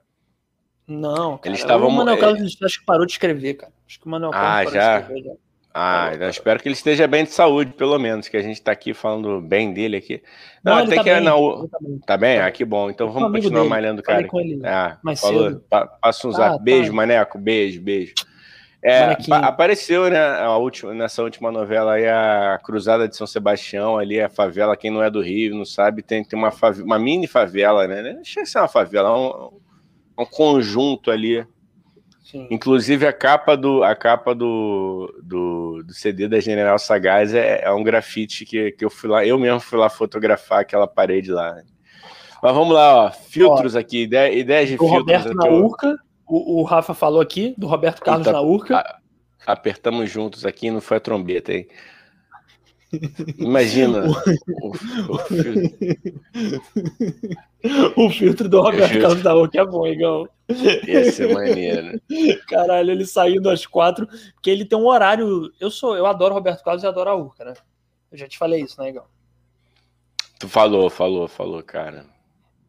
[SPEAKER 1] Não, cara. Eles estavam. O Manuel Carlos acho que parou de escrever, cara. Acho que o Manuel
[SPEAKER 2] Carlos ah, já? Escrever, já. Ah, eu espero que ele esteja bem de saúde, pelo menos, que a gente está aqui falando bem dele aqui. Não, não até tá que bem, não. Tá bem. tá bem? Ah, que bom. Então vamos continuar dele. malhando, cara. Com ele ah, mais falou. Cedo. Passa um zap. Ah, beijo, tá. Maneco. Beijo, beijo. É, apareceu né, a última, nessa última novela aí a Cruzada de São Sebastião, ali a favela, quem não é do Rio, não sabe, tem, tem uma, favela, uma mini favela, né? Não chega a ser uma favela, é um, um conjunto ali. Sim. Inclusive a capa do a capa do, do, do CD da General Sagaz é, é, um grafite que, que eu fui lá, eu mesmo fui lá fotografar aquela parede lá. Mas vamos lá, ó, filtros ó, aqui, ideia, ideias de filtros.
[SPEAKER 1] Roberto Naurca, o, o, Rafa falou aqui, do Roberto Carlos Eita, na Urca. A,
[SPEAKER 2] apertamos juntos aqui, não foi a trombeta, hein? Imagina o,
[SPEAKER 1] o, o, filtro do Roberto Carlos da Urca é bom, Igão.
[SPEAKER 2] Ia ser maneiro.
[SPEAKER 1] Caralho, ele saindo às quatro, porque ele tem um horário. Eu sou, eu adoro Roberto Carlos e adoro a Urca, né? Eu já te falei isso, né, Igão?
[SPEAKER 2] Tu falou, falou, falou, cara.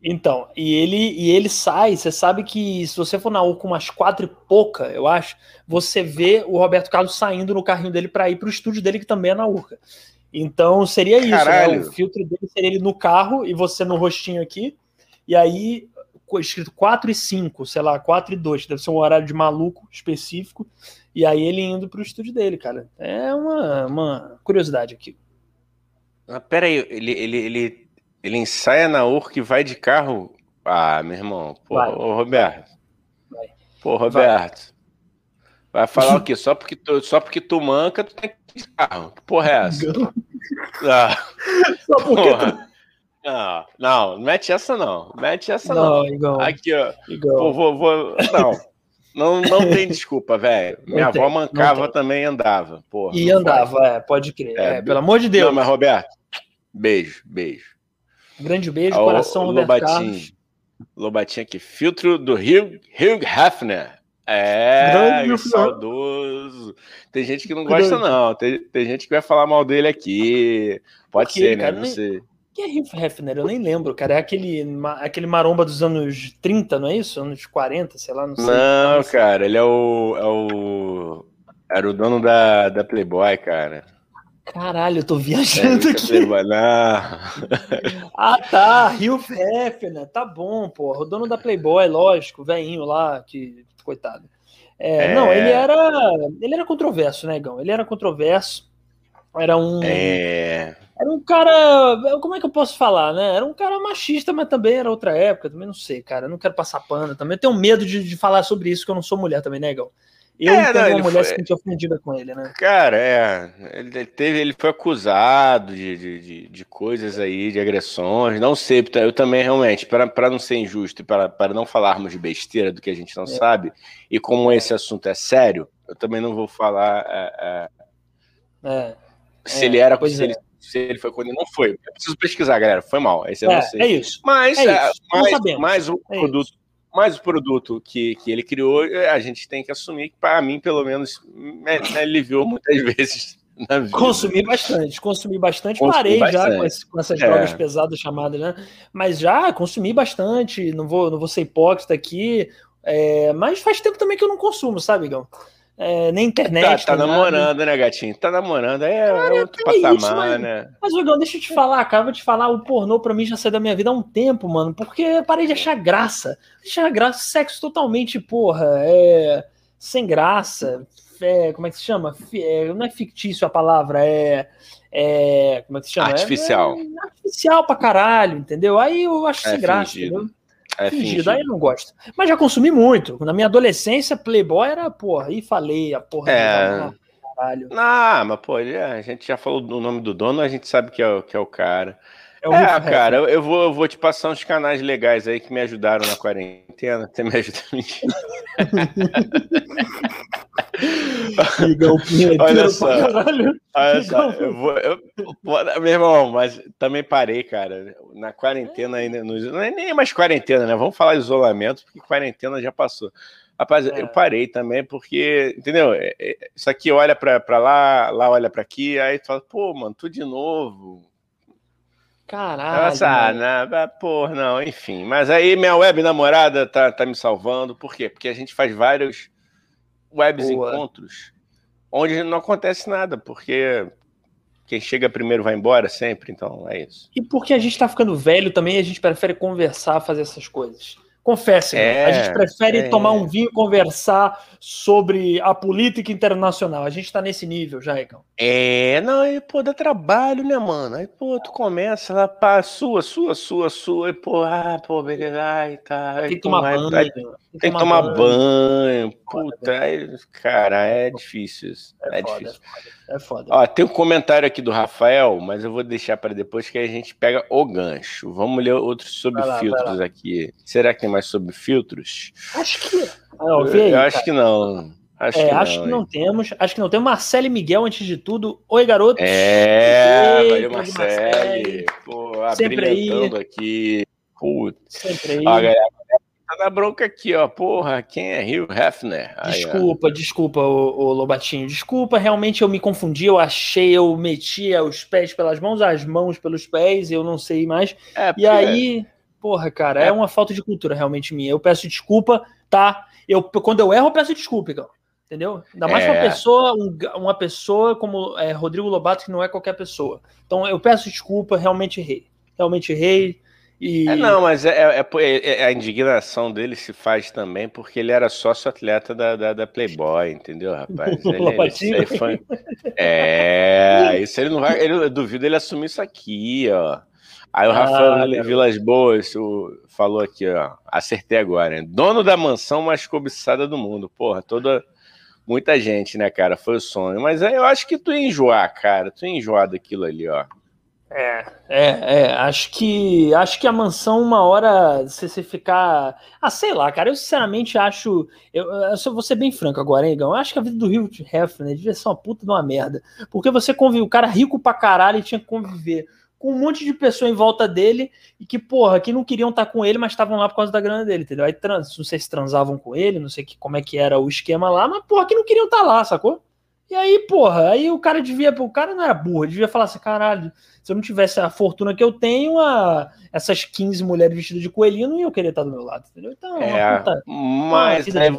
[SPEAKER 1] Então, e ele, e ele sai, você sabe que se você for na U com umas quatro e pouca, eu acho, você vê o Roberto Carlos saindo no carrinho dele para ir para o estúdio dele, que também é na Urca. Então seria isso, né? O filtro dele seria ele no carro e você no rostinho aqui, e aí escrito 4 e 5, sei lá, 4 e 2, deve ser um horário de maluco específico, e aí ele indo para o estúdio dele, cara. É uma, uma curiosidade aqui.
[SPEAKER 2] Ah, pera aí, ele, ele, ele ele ensaia na URC e vai de carro. Ah, meu irmão. Pô, ô, Roberto. Vai. Pô, Roberto. Vai, vai falar o quê? Só porque, tu, só porque tu manca, tu tem que ir de carro. Que porra é essa? Ah. Só porque porra. Não, não, não mete essa não. Mete essa não. não. Igual. Aqui, ó. Igual. Vou, vou, vou, não. Não, não tem desculpa, velho. Minha tem, avó mancava também andava. Porra,
[SPEAKER 1] e andava, é, pode crer. É, é, pelo amor de Deus. Não,
[SPEAKER 2] mas Roberto, beijo, beijo.
[SPEAKER 1] Grande beijo, Ao, coração, Roberto Lobatinho. Carlos.
[SPEAKER 2] Lobatinho aqui, filtro do Hugh, Hugh Hefner. É, Grande saudoso. Tem gente que não gosta, não. Tem, tem gente que vai falar mal dele aqui. Pode ser, né? Cara, não sei.
[SPEAKER 1] Quem é Hugh Hefner? Eu nem lembro, cara. É aquele, aquele maromba dos anos 30, não é isso? Anos 40, sei lá, não sei.
[SPEAKER 2] Não, cara, ele é o, é o. Era o dono da, da Playboy, cara.
[SPEAKER 1] Caralho, eu tô viajando é, aqui. Ah, tá. Rio Hefner. Tá bom, porra. O dono da Playboy, lógico, velhinho lá, que. Coitado. É, é... Não, ele era. Ele era controverso, né, Gão? Ele era controverso. Era um.
[SPEAKER 2] É.
[SPEAKER 1] Era um cara. Como é que eu posso falar, né? Era um cara machista, mas também era outra época. Também não sei, cara. Eu não quero passar pano também. Eu tenho medo de, de falar sobre isso, que eu não sou mulher também, né, Gão? Eu é, não, uma mulher foi... se sentir ofendida com ele, né?
[SPEAKER 2] Cara, é. Ele, teve, ele foi acusado de, de, de, coisas aí, de agressões. Não sei, eu também realmente, para não ser injusto e para não falarmos de besteira do que a gente não é. sabe, e como esse assunto é sério, eu também não vou falar. É, é, é se ele era. Se ele, se ele foi quando ele não foi. Eu preciso pesquisar, galera. Foi mal. Esse é,
[SPEAKER 1] é, é isso.
[SPEAKER 2] Mas, é isso. mais, mais um produto mas o produto que, que ele criou, a gente tem que assumir que, para mim, pelo menos, me, me aliviou muitas vezes.
[SPEAKER 1] Na vida. Consumi bastante, consumi bastante. Consumi Parei bastante. já com, esse, com essas é. drogas pesadas chamadas, né? Mas já consumi bastante. Não vou, não vou ser hipócrita aqui. É, mas faz tempo também que eu não consumo, sabe, Gão? É, nem internet.
[SPEAKER 2] Tá, tá namorando, nada. né, gatinho? Tá namorando, é, cara, outro é patamar, isso, mas, né?
[SPEAKER 1] Mas, Rogão, deixa eu te falar, cara, vou te falar, o pornô pra mim já saiu da minha vida há um tempo, mano, porque parei de achar graça. Achar graça, sexo totalmente, porra, é, sem graça, é, como é que se chama? É, não é fictício a palavra, é... É, como é que se chama?
[SPEAKER 2] Artificial.
[SPEAKER 1] É, é artificial pra caralho, entendeu? Aí eu acho é sem graça, entendeu? É fingido, aí eu não gosto. Mas já consumi muito. Na minha adolescência, Playboy era, porra, aí falei, a porra.
[SPEAKER 2] É. Caralho. Não, mas, pô, ele, a gente já falou do nome do dono, a gente sabe que é, que é o cara. É, o é cara, eu, eu, vou, eu vou te passar uns canais legais aí que me ajudaram na quarentena. Você me ajuda a olha só, olha só, eu vou, eu, meu irmão, mas também parei, cara. Na quarentena ainda, no, não é nem mais quarentena, né? Vamos falar de isolamento, porque quarentena já passou. Rapaz, é. eu parei também, porque, entendeu? É, é, isso aqui olha para lá, lá olha para aqui, aí tu fala, pô, mano, tu de novo
[SPEAKER 1] Caralho.
[SPEAKER 2] Nossa, não, porra, não, enfim. Mas aí minha web namorada tá, tá me salvando. Por quê? Porque a gente faz vários webs Boa. encontros onde não acontece nada, porque quem chega primeiro vai embora sempre, então é isso.
[SPEAKER 1] E porque a gente tá ficando velho também, a gente prefere conversar, fazer essas coisas. Confesse, é, a gente prefere é. tomar um vinho e conversar sobre a política internacional. A gente tá nesse nível já, Recão.
[SPEAKER 2] É, não, aí, pô, dá trabalho, né, mano? Aí, pô, tu começa lá, pá, sua, sua, sua, sua, e, pô, ah, pô, beleza, ai, tá.
[SPEAKER 1] Aí, tem que tomar banho. Aí, tem,
[SPEAKER 2] tem que tomar banho. banho. Puta, aí, cara, é difícil isso. É, é foda, difícil. É foda. É foda. Ó, tem um comentário aqui do Rafael, mas eu vou deixar para depois que a gente pega o gancho. Vamos ler outros sobre lá, filtros aqui. Será que tem mais sobre filtros?
[SPEAKER 1] Acho que.
[SPEAKER 2] Ah, eu, aí, eu acho que não.
[SPEAKER 1] Acho, é, que, acho não, que não temos. Acho que não temos. Marcelo e Miguel, antes de tudo. Oi, garoto.
[SPEAKER 2] É, Ei, valeu, Marcelo. Pô,
[SPEAKER 1] Sempre aí.
[SPEAKER 2] aqui. Putz. Sempre aí. Ó, galera, tá na bronca aqui, ó. Porra, quem é Rio Hefner?
[SPEAKER 1] Aí, desculpa, ó. desculpa, o, Lobatinho. Desculpa, realmente eu me confundi. Eu achei, eu metia os pés pelas mãos, as mãos pelos pés, eu não sei mais. É, e aí, porra, cara, é. é. uma falta de cultura realmente minha. Eu peço desculpa, tá? Eu, quando eu erro, eu peço desculpa, então. Entendeu? Ainda mais é. uma pessoa, um, uma pessoa como é, Rodrigo Lobato, que não é qualquer pessoa. Então eu peço desculpa, realmente errei. Realmente errei e...
[SPEAKER 2] É, não, mas é, é, é, é, a indignação dele se faz também porque ele era sócio-atleta da, da, da, Playboy, entendeu, rapaz? Ele, ele, foi... É, isso ele não vai. Ele, eu duvido ele assumir isso aqui, ó. Aí o ah, Rafael Vilas Boas o, falou aqui, ó. Acertei agora, hein? Dono da mansão mais cobiçada do mundo. Porra, toda. Muita gente, né, cara? Foi o sonho. Mas aí eu acho que tu ia enjoar, cara. Tu ia enjoar daquilo ali, ó.
[SPEAKER 1] É, é, é, acho que acho que a mansão, uma hora, se você ficar. Ah, sei lá, cara, eu sinceramente acho. Eu, eu vou ser bem franco agora, hein, Igão? Eu acho que a vida do Rio Hefner devia ser uma puta de uma merda. Porque você convive, o cara rico pra caralho e tinha que conviver com um monte de pessoa em volta dele e que, porra, que não queriam estar com ele, mas estavam lá por causa da grana dele, entendeu? Aí trans, não sei se transavam com ele, não sei que, como é que era o esquema lá, mas, porra, que não queriam estar lá, sacou? E aí, porra, aí o cara devia, o cara não era burro, devia falar assim, caralho, se eu não tivesse a fortuna que eu tenho, a, essas 15 mulheres vestidas de coelhinho não iam querer estar do meu lado, entendeu?
[SPEAKER 2] Então, é, puta, mas né,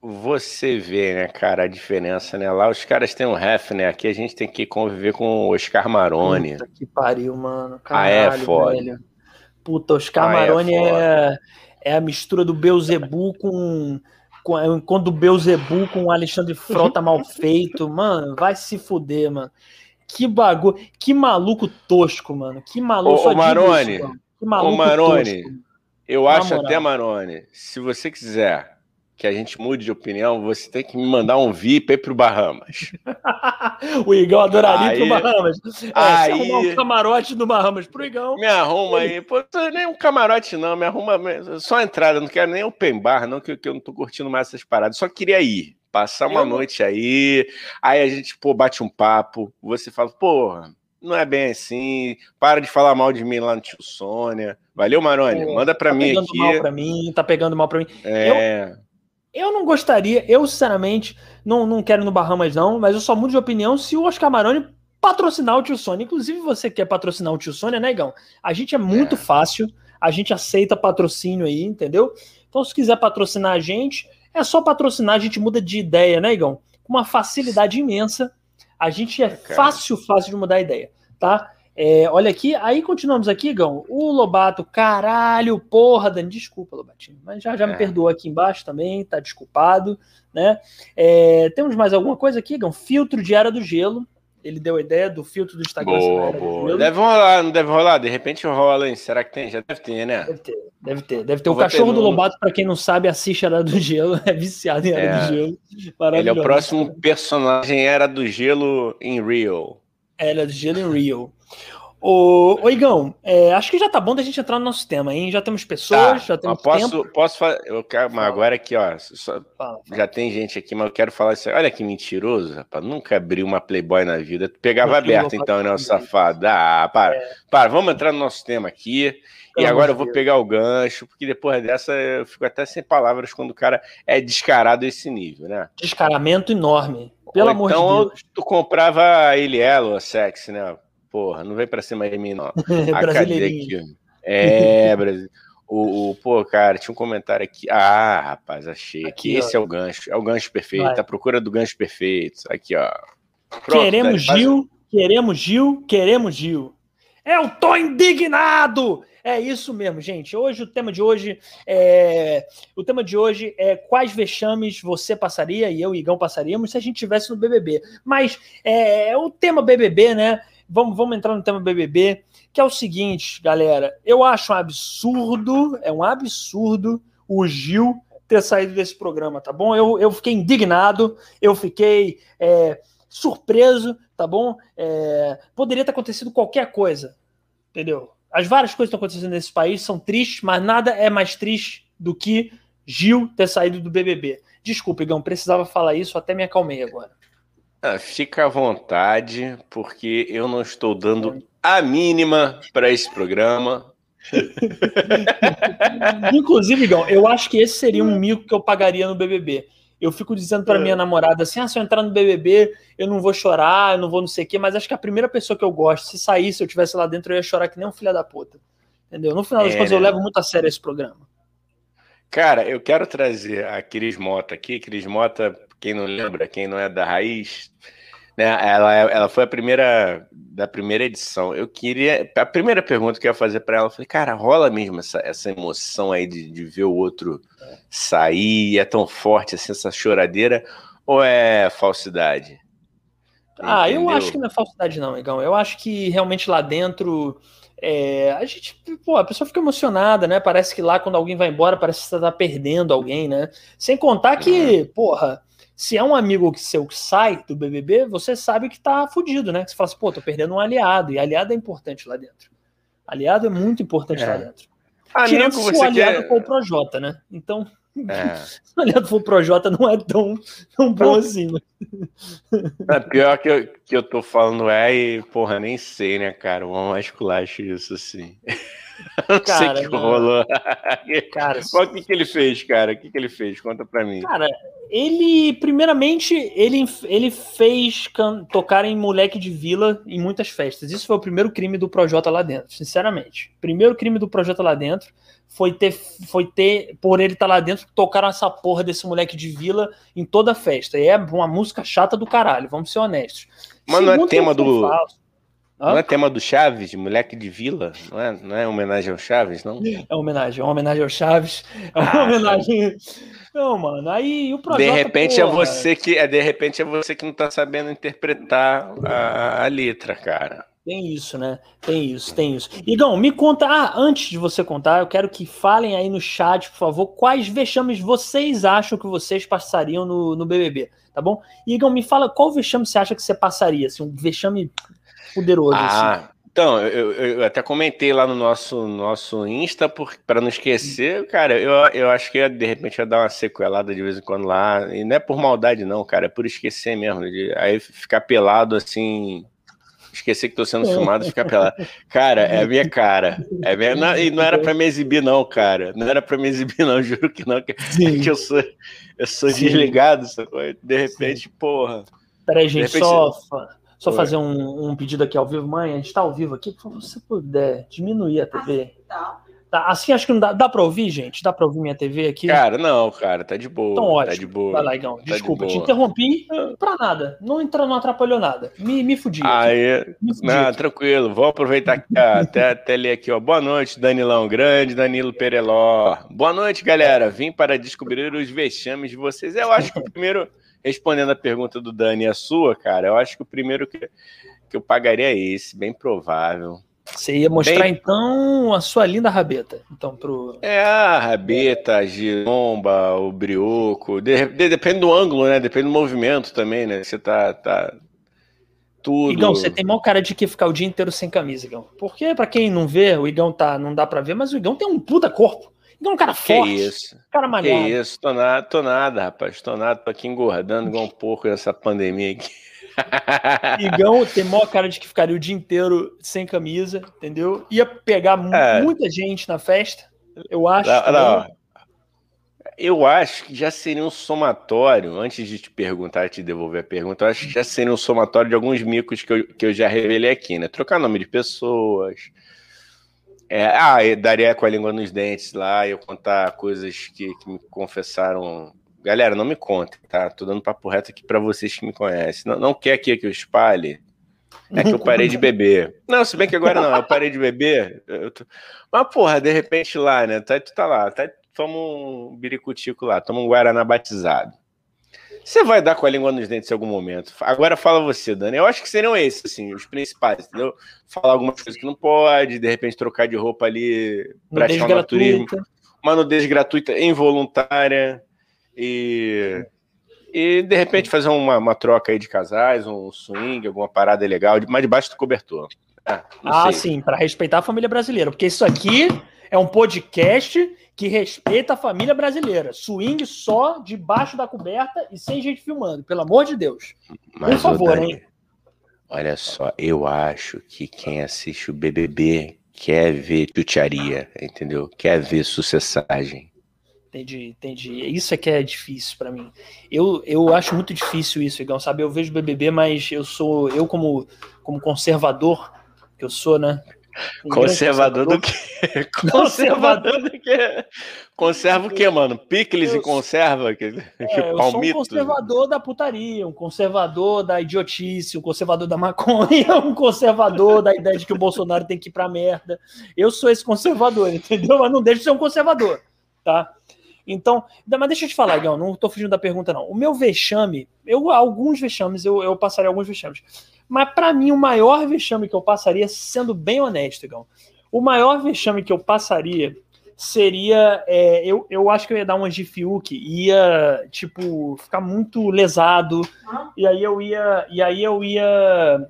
[SPEAKER 2] você vê, né, cara, a diferença, né? Lá os caras têm um ref, né? Aqui a gente tem que conviver com o Oscar Maroni. Puta
[SPEAKER 1] que pariu, mano.
[SPEAKER 2] Caralho, ah, é foda. Velho.
[SPEAKER 1] Puta, Oscar ah, Maroni é, é, é a mistura do Beuzebu com quando o Beuzebu com o Alexandre Frota mal feito, mano, vai se fuder, mano. Que bagulho, que maluco tosco, mano. Que maluco.
[SPEAKER 2] Ô, ô Marone, isso, que maluco ô, Marone, tosco. eu Na acho moral. até, Marone, se você quiser que a gente mude de opinião, você tem que me mandar um VIP aí pro Bahamas.
[SPEAKER 1] o Igão adoraria aí, ir pro Bahamas. É, aí, arrumar um camarote do Bahamas pro Igão.
[SPEAKER 2] Me arruma aí. Pô, nem um camarote não, me arruma só a entrada, não quero nem open bar, não, que, que eu não tô curtindo mais essas paradas. Só queria ir, passar uma eu... noite aí, aí a gente, pô, bate um papo, você fala, porra, não é bem assim. Para de falar mal de mim lá no tio Sônia. Valeu, Maroni. Manda para tá mim aqui. Tá
[SPEAKER 1] pegando mal para mim, tá pegando mal para mim. É. Eu, eu não gostaria, eu sinceramente não, não quero ir no Bahamas não, mas eu só mudo de opinião se o Oscar Maroni patrocinar o Tio Sônia. Inclusive você quer patrocinar o Tio Sônia, né, Gão? A gente é muito é. fácil, a gente aceita patrocínio aí, entendeu? Então se quiser patrocinar a gente, é só patrocinar, a gente muda de ideia, né, Igão? Com uma facilidade imensa. A gente é fácil, fácil de mudar a ideia, tá? É, olha aqui, aí continuamos aqui, Gão. O Lobato, caralho, porra, Dani, desculpa, Lobatinho, mas já, já me é. perdoou aqui embaixo também, tá desculpado, né? É, temos mais alguma coisa aqui, Gão? Filtro de Era do Gelo. Ele deu a ideia do filtro do Instagram.
[SPEAKER 2] Boa, boa. Deve rolar, não deve rolar? De repente rola, hein? Será que tem? Já deve ter, né?
[SPEAKER 1] Deve ter, deve ter. Deve ter. o cachorro ter do Lobato, para quem não sabe, assiste Era do Gelo, é viciado em Era é. do Gelo.
[SPEAKER 2] Ele é o próximo personagem Era do Gelo em Real.
[SPEAKER 1] Era do Gelo em Real. Ô, ô Igão, é, acho que já tá bom da gente entrar no nosso tema, hein? Já temos pessoas, tá, já temos
[SPEAKER 2] posso, tempo. Posso fazer, eu quero, mas agora aqui, ó, só, fala, fala. já tem gente aqui, mas eu quero falar assim, olha que mentiroso, rapaz, nunca abriu uma Playboy na vida, tu pegava aberto então, né, o safado, ah, para, é. para, vamos entrar no nosso tema aqui, e agora eu vou pegar o gancho, porque depois dessa eu fico até sem palavras quando o cara é descarado esse nível, né?
[SPEAKER 1] Descaramento enorme, pelo Ou amor então, de Deus.
[SPEAKER 2] tu comprava a Ilielo, a sexy, né? Porra, não vem pra cima de mim, não. A aqui. É, Brasil. O, o, pô, cara, tinha um comentário aqui. Ah, rapaz, achei. Aqui, esse ó. é o gancho. É o gancho perfeito. Vai. A procura do gancho perfeito. Aqui, ó.
[SPEAKER 1] Pronto, queremos Gil, queremos Gil, queremos Gil. Eu tô indignado! É isso mesmo, gente. Hoje o tema de hoje é o tema de hoje é quais vexames você passaria e eu e Igão passaríamos se a gente tivesse no BBB. Mas é, o tema BBB, né? Vamos, vamos entrar no tema BBB, que é o seguinte, galera. Eu acho um absurdo, é um absurdo o Gil ter saído desse programa, tá bom? Eu, eu fiquei indignado, eu fiquei é, surpreso, tá bom? É, poderia ter acontecido qualquer coisa, entendeu? As várias coisas que estão acontecendo nesse país são tristes, mas nada é mais triste do que Gil ter saído do BBB. Desculpa, Igão, precisava falar isso, até me acalmei agora.
[SPEAKER 2] Ah, fica à vontade, porque eu não estou dando a mínima para esse programa.
[SPEAKER 1] Inclusive, Igão, eu acho que esse seria um mico que eu pagaria no BBB. Eu fico dizendo para minha é. namorada assim: ah, se eu entrar no BBB, eu não vou chorar, eu não vou não sei o quê, mas acho que a primeira pessoa que eu gosto, se saísse, se eu tivesse lá dentro, eu ia chorar que nem um filho da puta. Entendeu? No final das é, contas, eu levo muito a sério esse programa.
[SPEAKER 2] Cara, eu quero trazer a Cris Mota aqui. Cris Mota quem não lembra, quem não é da raiz, né? Ela, ela foi a primeira da primeira edição. Eu queria. A primeira pergunta que eu ia fazer para ela, eu falei, cara, rola mesmo essa, essa emoção aí de, de ver o outro sair, é tão forte assim, essa choradeira, ou é falsidade?
[SPEAKER 1] Ah, Entendeu? eu acho que não é falsidade, não, Igão. Eu acho que realmente lá dentro. É, a gente, pô, a pessoa fica emocionada, né? Parece que lá quando alguém vai embora, parece que você tá perdendo alguém, né? Sem contar que, uhum. porra, Se é um amigo seu que sai do BBB, você sabe que tá fudido, né? Você fala assim, pô, tô perdendo um aliado. E aliado é importante lá dentro. Aliado é muito importante é. lá dentro.
[SPEAKER 2] Amigo, Tirando se o
[SPEAKER 1] aliado quer... for o Projota, né? Então, é. se o aliado for o Projota, não é tão, tão bom assim. Né?
[SPEAKER 2] É, pior que eu, que eu tô falando é, e, porra, nem sei, né, cara? Vamos esculacho isso, assim. Não cara, sei o que rolou. Cara, Qual que, que ele fez, cara? O que, que ele fez? Conta pra mim.
[SPEAKER 1] Cara, ele, primeiramente, ele, ele fez tocar em moleque de vila em muitas festas. Isso foi o primeiro crime do Projota lá dentro, sinceramente. Primeiro crime do Projota lá dentro foi ter, foi ter por ele estar tá lá dentro, tocaram essa porra desse moleque de vila em toda festa. E é uma música chata do caralho, vamos ser honestos.
[SPEAKER 2] Mas não é tema do. Falso, não é tema do Chaves, moleque de vila? Não é, não é homenagem ao Chaves, não?
[SPEAKER 1] É homenagem, é uma homenagem ao Chaves. É uma ah, homenagem. Não, mano. Aí o
[SPEAKER 2] projeto. De repente porra... é você que é de repente é você que não tá sabendo interpretar a, a letra, cara.
[SPEAKER 1] Tem isso, né? Tem isso, tem isso. Igão, me conta. Ah, antes de você contar, eu quero que falem aí no chat, por favor, quais vexames vocês acham que vocês passariam no, no BBB, tá bom? Igão, me fala qual vexame você acha que você passaria, assim, um vexame poderoso.
[SPEAKER 2] Ah, assim. então, eu, eu, até comentei lá no nosso, nosso Insta, para não esquecer, cara, eu, eu acho que ia, de repente ia dar uma sequelada de vez em quando lá, e não é por maldade não, cara, é por esquecer mesmo, de, aí ficar pelado assim, esquecer que tô sendo filmado e ficar pelado. Cara, é a minha cara. É minha, não, e não era para me exibir, não, cara. Não era para me exibir, não, juro que não. Que, que eu sou, eu sou desligado, de repente, Sim. porra.
[SPEAKER 1] Peraí, gente, repente, só. Só Oi. fazer um, um, pedido aqui ao vivo. Mãe, a gente está ao vivo aqui. Por favor, se puder, diminuir a TV. Tá. Tá, assim acho que não dá. Dá pra ouvir, gente? Dá pra ouvir minha TV aqui?
[SPEAKER 2] Cara, não, cara, tá de boa.
[SPEAKER 1] Então, ótimo.
[SPEAKER 2] Tá de boa.
[SPEAKER 1] Vai lá, Igão. Tá Desculpa, de te interrompi pra nada. Não, entra, não atrapalhou nada. Me, me fudi.
[SPEAKER 2] Aí, me fudi não, aqui. tranquilo. Vou aproveitar aqui, até, até ler aqui, ó. Boa noite, Danilão Grande, Danilo Pereló. Boa noite, galera. Vim para descobrir os vexames de vocês. Eu acho que o primeiro, respondendo a pergunta do Dani a sua, cara, eu acho que o primeiro que, que eu pagaria é esse, bem provável.
[SPEAKER 1] Você ia mostrar Bem... então a sua linda rabeta. Então, pro...
[SPEAKER 2] É, a rabeta, a giromba, o brioco. De, de, depende do ângulo, né? Depende do movimento também, né? Você tá. tá... Tudo.
[SPEAKER 1] Igão, você tem maior cara de que ficar o dia inteiro sem camisa, Igão. Porque, pra quem não vê, o Igão tá. Não dá pra ver, mas o Igão tem um puta corpo. É um cara forte.
[SPEAKER 2] Que isso.
[SPEAKER 1] Cara malhado.
[SPEAKER 2] Que isso, tô nada, tô nada, rapaz. Tô nada, tô aqui engordando igual um pouco essa pandemia aqui.
[SPEAKER 1] Igão tem maior cara de que ficaria o dia inteiro sem camisa, entendeu? Ia pegar é. muita gente na festa, eu acho. Não, não.
[SPEAKER 2] Eu acho que já seria um somatório, antes de te perguntar e te devolver a pergunta, eu acho que já seria um somatório de alguns micos que eu, que eu já revelei aqui, né? Trocar nome de pessoas. É, ah, daria com a língua nos dentes lá, eu contar coisas que, que me confessaram Galera, não me contem, tá? Tô dando papo reto aqui para vocês que me conhecem. Não, não quer aqui que eu espalhe. É que eu parei de beber. Não, se bem que agora não, eu parei de beber. Tô... Mas, porra, de repente lá, né? Tá, tu tá lá, tá, toma um biricutico lá, toma um Guaraná batizado. Você vai dar com a língua nos dentes em algum momento. Agora fala você, Dani. Eu acho que seriam esses, assim, os principais, entendeu? Falar algumas coisas que não pode, de repente trocar de roupa ali, praticar um naturismo. Uma nudez gratuita involuntária. E, e de repente fazer uma, uma troca aí de casais, um swing, alguma parada legal, mas debaixo do cobertor.
[SPEAKER 1] Ah, ah sim, para respeitar a família brasileira, porque isso aqui é um podcast que respeita a família brasileira. Swing só debaixo da coberta e sem gente filmando, pelo amor de Deus.
[SPEAKER 2] Mas, Por favor, Dani, hein? Olha só, eu acho que quem assiste o BBB quer ver chutaria, entendeu? Quer ver sucessagem.
[SPEAKER 1] Entendi, entendi. Isso é que é difícil para mim. Eu, eu acho muito difícil isso, Igão, sabe? Eu vejo BBB, mas eu sou, eu como, como conservador, que eu sou, né?
[SPEAKER 2] Conservador, do que? Conservador do que? Conserva o que, mano? Picles eu, e conserva? Que,
[SPEAKER 1] é, que eu sou um conservador da putaria, um conservador da idiotice, um conservador da maconha, um conservador da ideia de que o Bolsonaro tem que ir pra merda. Eu sou esse conservador, entendeu? Mas não deixo de ser um conservador, tá? Então, mas deixa eu te falar, Igão, não estou fugindo da pergunta, não. O meu vexame, eu alguns vexames, eu, eu passaria alguns vexames. Mas para mim, o maior vexame que eu passaria, sendo bem honesto, Igão, o maior vexame que eu passaria seria. É, eu, eu acho que eu ia dar uma de Fiuk, ia, tipo, ficar muito lesado, e aí eu ia. E aí eu ia.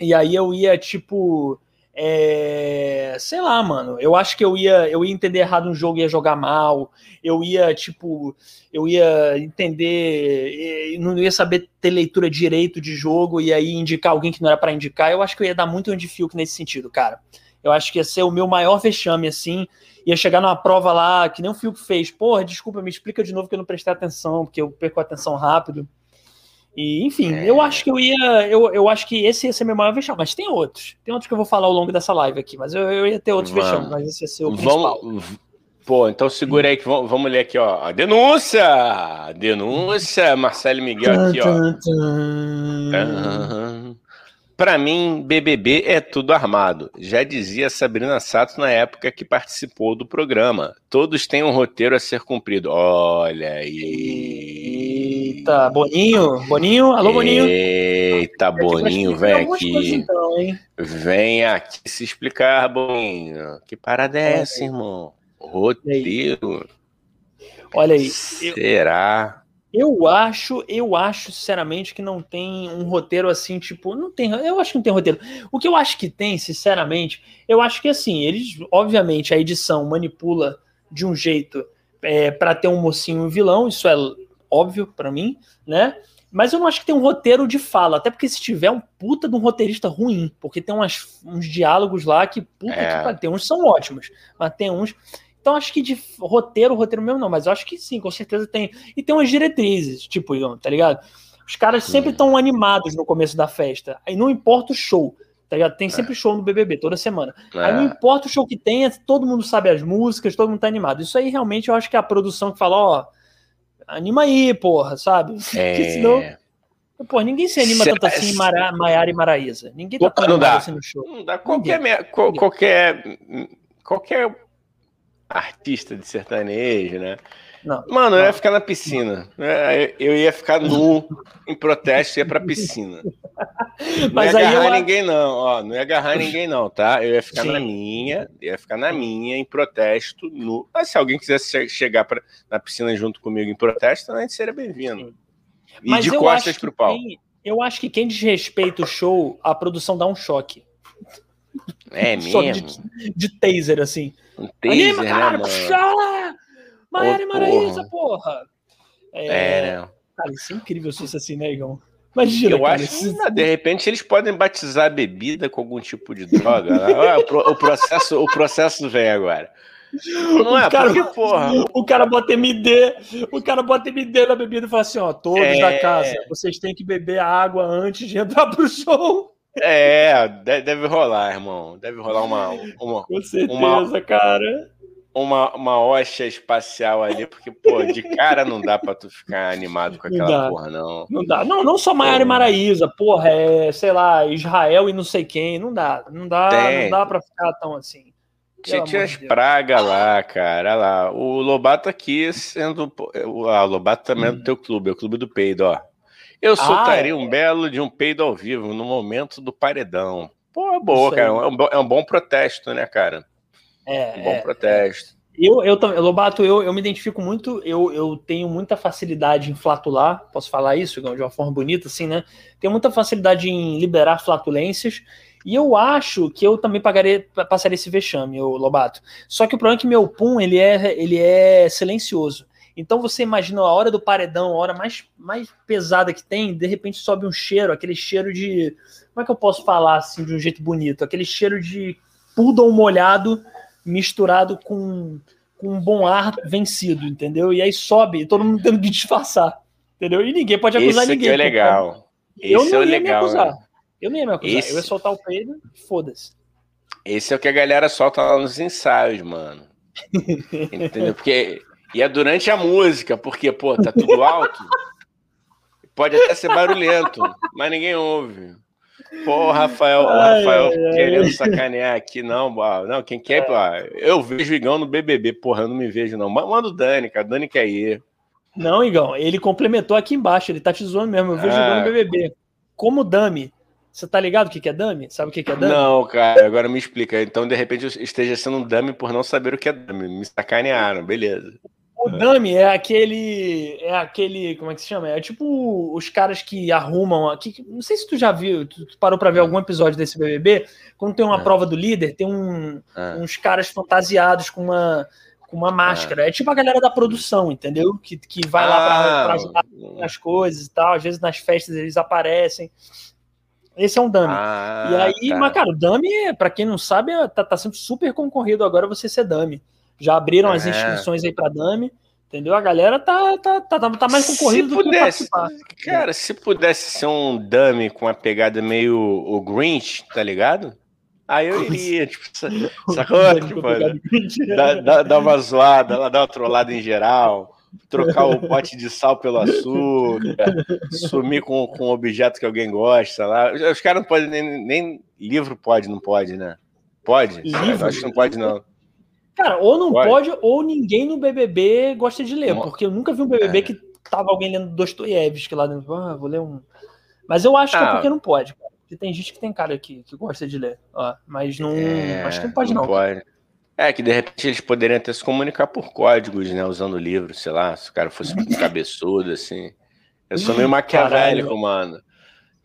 [SPEAKER 1] E aí eu ia, tipo. É, sei lá, mano. Eu acho que eu ia, eu ia entender errado um jogo, ia jogar mal. Eu ia, tipo, eu ia entender, não ia saber ter leitura direito de jogo e aí indicar alguém que não era para indicar. Eu acho que eu ia dar muito de Fiuk nesse sentido, cara. Eu acho que ia ser o meu maior vexame, assim. Ia chegar numa prova lá, que nem o Fiuk fez. Porra, desculpa, me explica de novo que eu não prestei atenção, porque eu perco a atenção rápido. E, enfim, é. eu acho que eu ia. Eu, eu acho que esse ia ser meu maior vexame, mas tem outros. Tem outros que eu vou falar ao longo dessa live aqui, mas eu, eu ia ter outros vexames, mas esse ia ser o principal.
[SPEAKER 2] Vamos, pô, então segura aí que vamos, vamos ler aqui, ó. Denúncia! Denúncia, Marcelo Miguel aqui, ó. Para mim, BBB é tudo armado. Já dizia Sabrina Sato na época que participou do programa. Todos têm um roteiro a ser cumprido. Olha aí.
[SPEAKER 1] Eita, Boninho? Boninho? Alô, Boninho?
[SPEAKER 2] Eita, Boninho, vem aqui. Então, vem aqui se explicar, Boninho. Que parada é essa, irmão? Roteiro.
[SPEAKER 1] Olha aí.
[SPEAKER 2] Será?
[SPEAKER 1] Eu acho, eu acho, sinceramente, que não tem um roteiro assim, tipo, não tem, eu acho que não tem roteiro. O que eu acho que tem, sinceramente, eu acho que assim, eles, obviamente, a edição manipula de um jeito é, para ter um mocinho e um vilão, isso é óbvio para mim, né? Mas eu não acho que tem um roteiro de fala, até porque se tiver um puta de um roteirista ruim, porque tem umas, uns diálogos lá que, puta é. que tem uns são ótimos, mas tem uns então acho que de roteiro, roteiro mesmo não, mas eu acho que sim, com certeza tem. E tem umas diretrizes, tipo, tá ligado? Os caras sempre estão animados no começo da festa. Aí não importa o show, tá ligado? Tem sempre é. show no BBB, toda semana. É. Aí não importa o show que tenha, todo mundo sabe as músicas, todo mundo tá animado. Isso aí realmente eu acho que é a produção que fala, ó, anima aí, porra, sabe? É. Porque senão... Pô, ninguém se anima tanto assim em Mara, Maiara e Maraísa. Ninguém tá
[SPEAKER 2] tão animado assim no show. Não dá. Qualquer, qualquer, qualquer artista de sertanejo, né? Não, Mano, eu ia ficar na piscina. Né? Eu ia ficar nu em protesto e ia pra piscina. Não Mas ia agarrar eu... ninguém, não. Ó, não ia agarrar ninguém, não, tá? Eu ia ficar Sim. na minha, ia ficar na minha, em protesto, nu. Mas se alguém quisesse chegar pra, na piscina junto comigo em protesto, a gente seria bem-vindo.
[SPEAKER 1] E Mas de costas pro pau. Quem, eu acho que quem desrespeita o show, a produção dá um choque.
[SPEAKER 2] É mesmo?
[SPEAKER 1] De, de taser, assim.
[SPEAKER 2] Um taser, Anima, cara,
[SPEAKER 1] né, Maiara e Maraísa, porra!
[SPEAKER 2] É, é, né?
[SPEAKER 1] Cara, isso é incrível se fosse assim, né, Igão? Imagina,
[SPEAKER 2] Eu cara, acho que, de repente, eles podem batizar a bebida com algum tipo de droga. Né? o, processo, o processo vem agora.
[SPEAKER 1] Não o é, cara, porque, porra. O cara bota MD, o cara bota MD na bebida e fala assim: ó, todos é... da casa, vocês têm que beber água antes de entrar pro show.
[SPEAKER 2] É, deve rolar, irmão. Deve rolar uma. uma
[SPEAKER 1] Com certeza, uma, cara.
[SPEAKER 2] Uma, uma hoxa espacial ali, porque, pô, de cara não dá pra tu ficar animado com aquela porra, não.
[SPEAKER 1] Não dá. Não, não só Maiara e Maraísa, porra, é, sei lá, Israel e não sei quem. Não dá. Não dá, não dá pra ficar tão assim.
[SPEAKER 2] Tinha, tinha as pragas lá, cara. lá. O Lobato aqui sendo. O ah, Lobato também hum. é do hum. teu clube, é o clube do Peido, ó. Eu soltaria ah, é. um belo de um peido ao vivo no momento do paredão. Pô, boa, cara. É um, é um, bom protesto, né, cara?
[SPEAKER 1] É.
[SPEAKER 2] Um bom é, protesto.
[SPEAKER 1] Eu, eu também, Lobato, eu, eu me identifico muito, eu, eu tenho muita facilidade em flatular, posso falar isso de uma forma bonita, assim, né? Tenho muita facilidade em liberar flatulências, e eu acho que eu também pagaria, passaria esse vexame, o Lobato. Só que o problema é que meu pum, ele é, ele é silencioso. Então você imagina a hora do paredão, a hora mais, mais pesada que tem, de repente sobe um cheiro, aquele cheiro de. Como é que eu posso falar assim de um jeito bonito? Aquele cheiro de poodle molhado misturado com, com um bom ar vencido, entendeu? E aí sobe, todo mundo tendo que disfarçar, entendeu? E ninguém pode acusar
[SPEAKER 2] Esse
[SPEAKER 1] ninguém.
[SPEAKER 2] Esse é legal.
[SPEAKER 1] Eu
[SPEAKER 2] Esse
[SPEAKER 1] não
[SPEAKER 2] é
[SPEAKER 1] ia
[SPEAKER 2] legal,
[SPEAKER 1] me acusar. Né? Eu não ia me acusar. Esse... Eu ia soltar o peido foda-se.
[SPEAKER 2] Esse é o que a galera solta lá nos ensaios, mano. Entendeu? Porque e é durante a música, porque, pô, tá tudo alto. Pode até ser barulhento, mas ninguém ouve. Pô, Rafael, o Rafael ai, querendo ai. sacanear aqui, não, não, quem quer, pô, eu vejo o Igão no BBB, porra, eu não me vejo, não. Manda o Dani, cara, Dani quer ir.
[SPEAKER 1] Não, Igão, ele complementou aqui embaixo, ele tá te zoando mesmo, eu vejo ah. o Igão no BBB. Como Dami, Você tá ligado o que, que é dummy? Sabe o que, que é dummy?
[SPEAKER 2] Não, cara, agora me explica. Então, de repente, eu esteja sendo um dummy por não saber o que é dummy. Me sacanearam, beleza.
[SPEAKER 1] O dummy é aquele. É aquele. Como é que se chama? É tipo os caras que arrumam. Aqui, não sei se tu já viu, tu parou pra ver algum episódio desse BBB. Quando tem uma é. prova do líder, tem um, é. uns caras fantasiados com uma com uma máscara. É. é tipo a galera da produção, entendeu? Que, que vai ah, lá pra, pra ajudar nas coisas e tal. Às vezes nas festas eles aparecem. Esse é um dummy. Ah, e aí, tá. mas, cara, o dummy, pra quem não sabe, é, tá, tá sendo super concorrido agora você ser dummy. Já abriram é. as inscrições aí pra dummy. Entendeu? A galera tá, tá, tá, tá mais concorrido do
[SPEAKER 2] pudesse, que participar. Cara, se pudesse ser um dummy com uma pegada meio o Grinch, tá ligado? Aí eu iria, tipo, sacou? tipo, dá, dá, dá uma zoada, dá uma trollada em geral trocar o pote de sal pelo açúcar, sumir com, com um objeto que alguém gosta lá. Os caras não podem, nem, nem, livro pode, não pode, né? Pode? Livro? Acho que não pode, não.
[SPEAKER 1] Cara, ou não pode. pode, ou ninguém no BBB gosta de ler, porque eu nunca vi um BBB é. que tava alguém lendo Dostoiévski lá dentro. Ah, vou ler um. Mas eu acho ah. que é ah. porque não pode, cara. Porque tem gente que tem cara aqui que gosta de ler, ó, mas não. É, acho que não pode, não. não. Pode.
[SPEAKER 2] É, que de repente eles poderiam até se comunicar por códigos, né? Usando o livro, sei lá, se o cara fosse cabeçudo, assim. Eu sou meio maquiavélico, mano.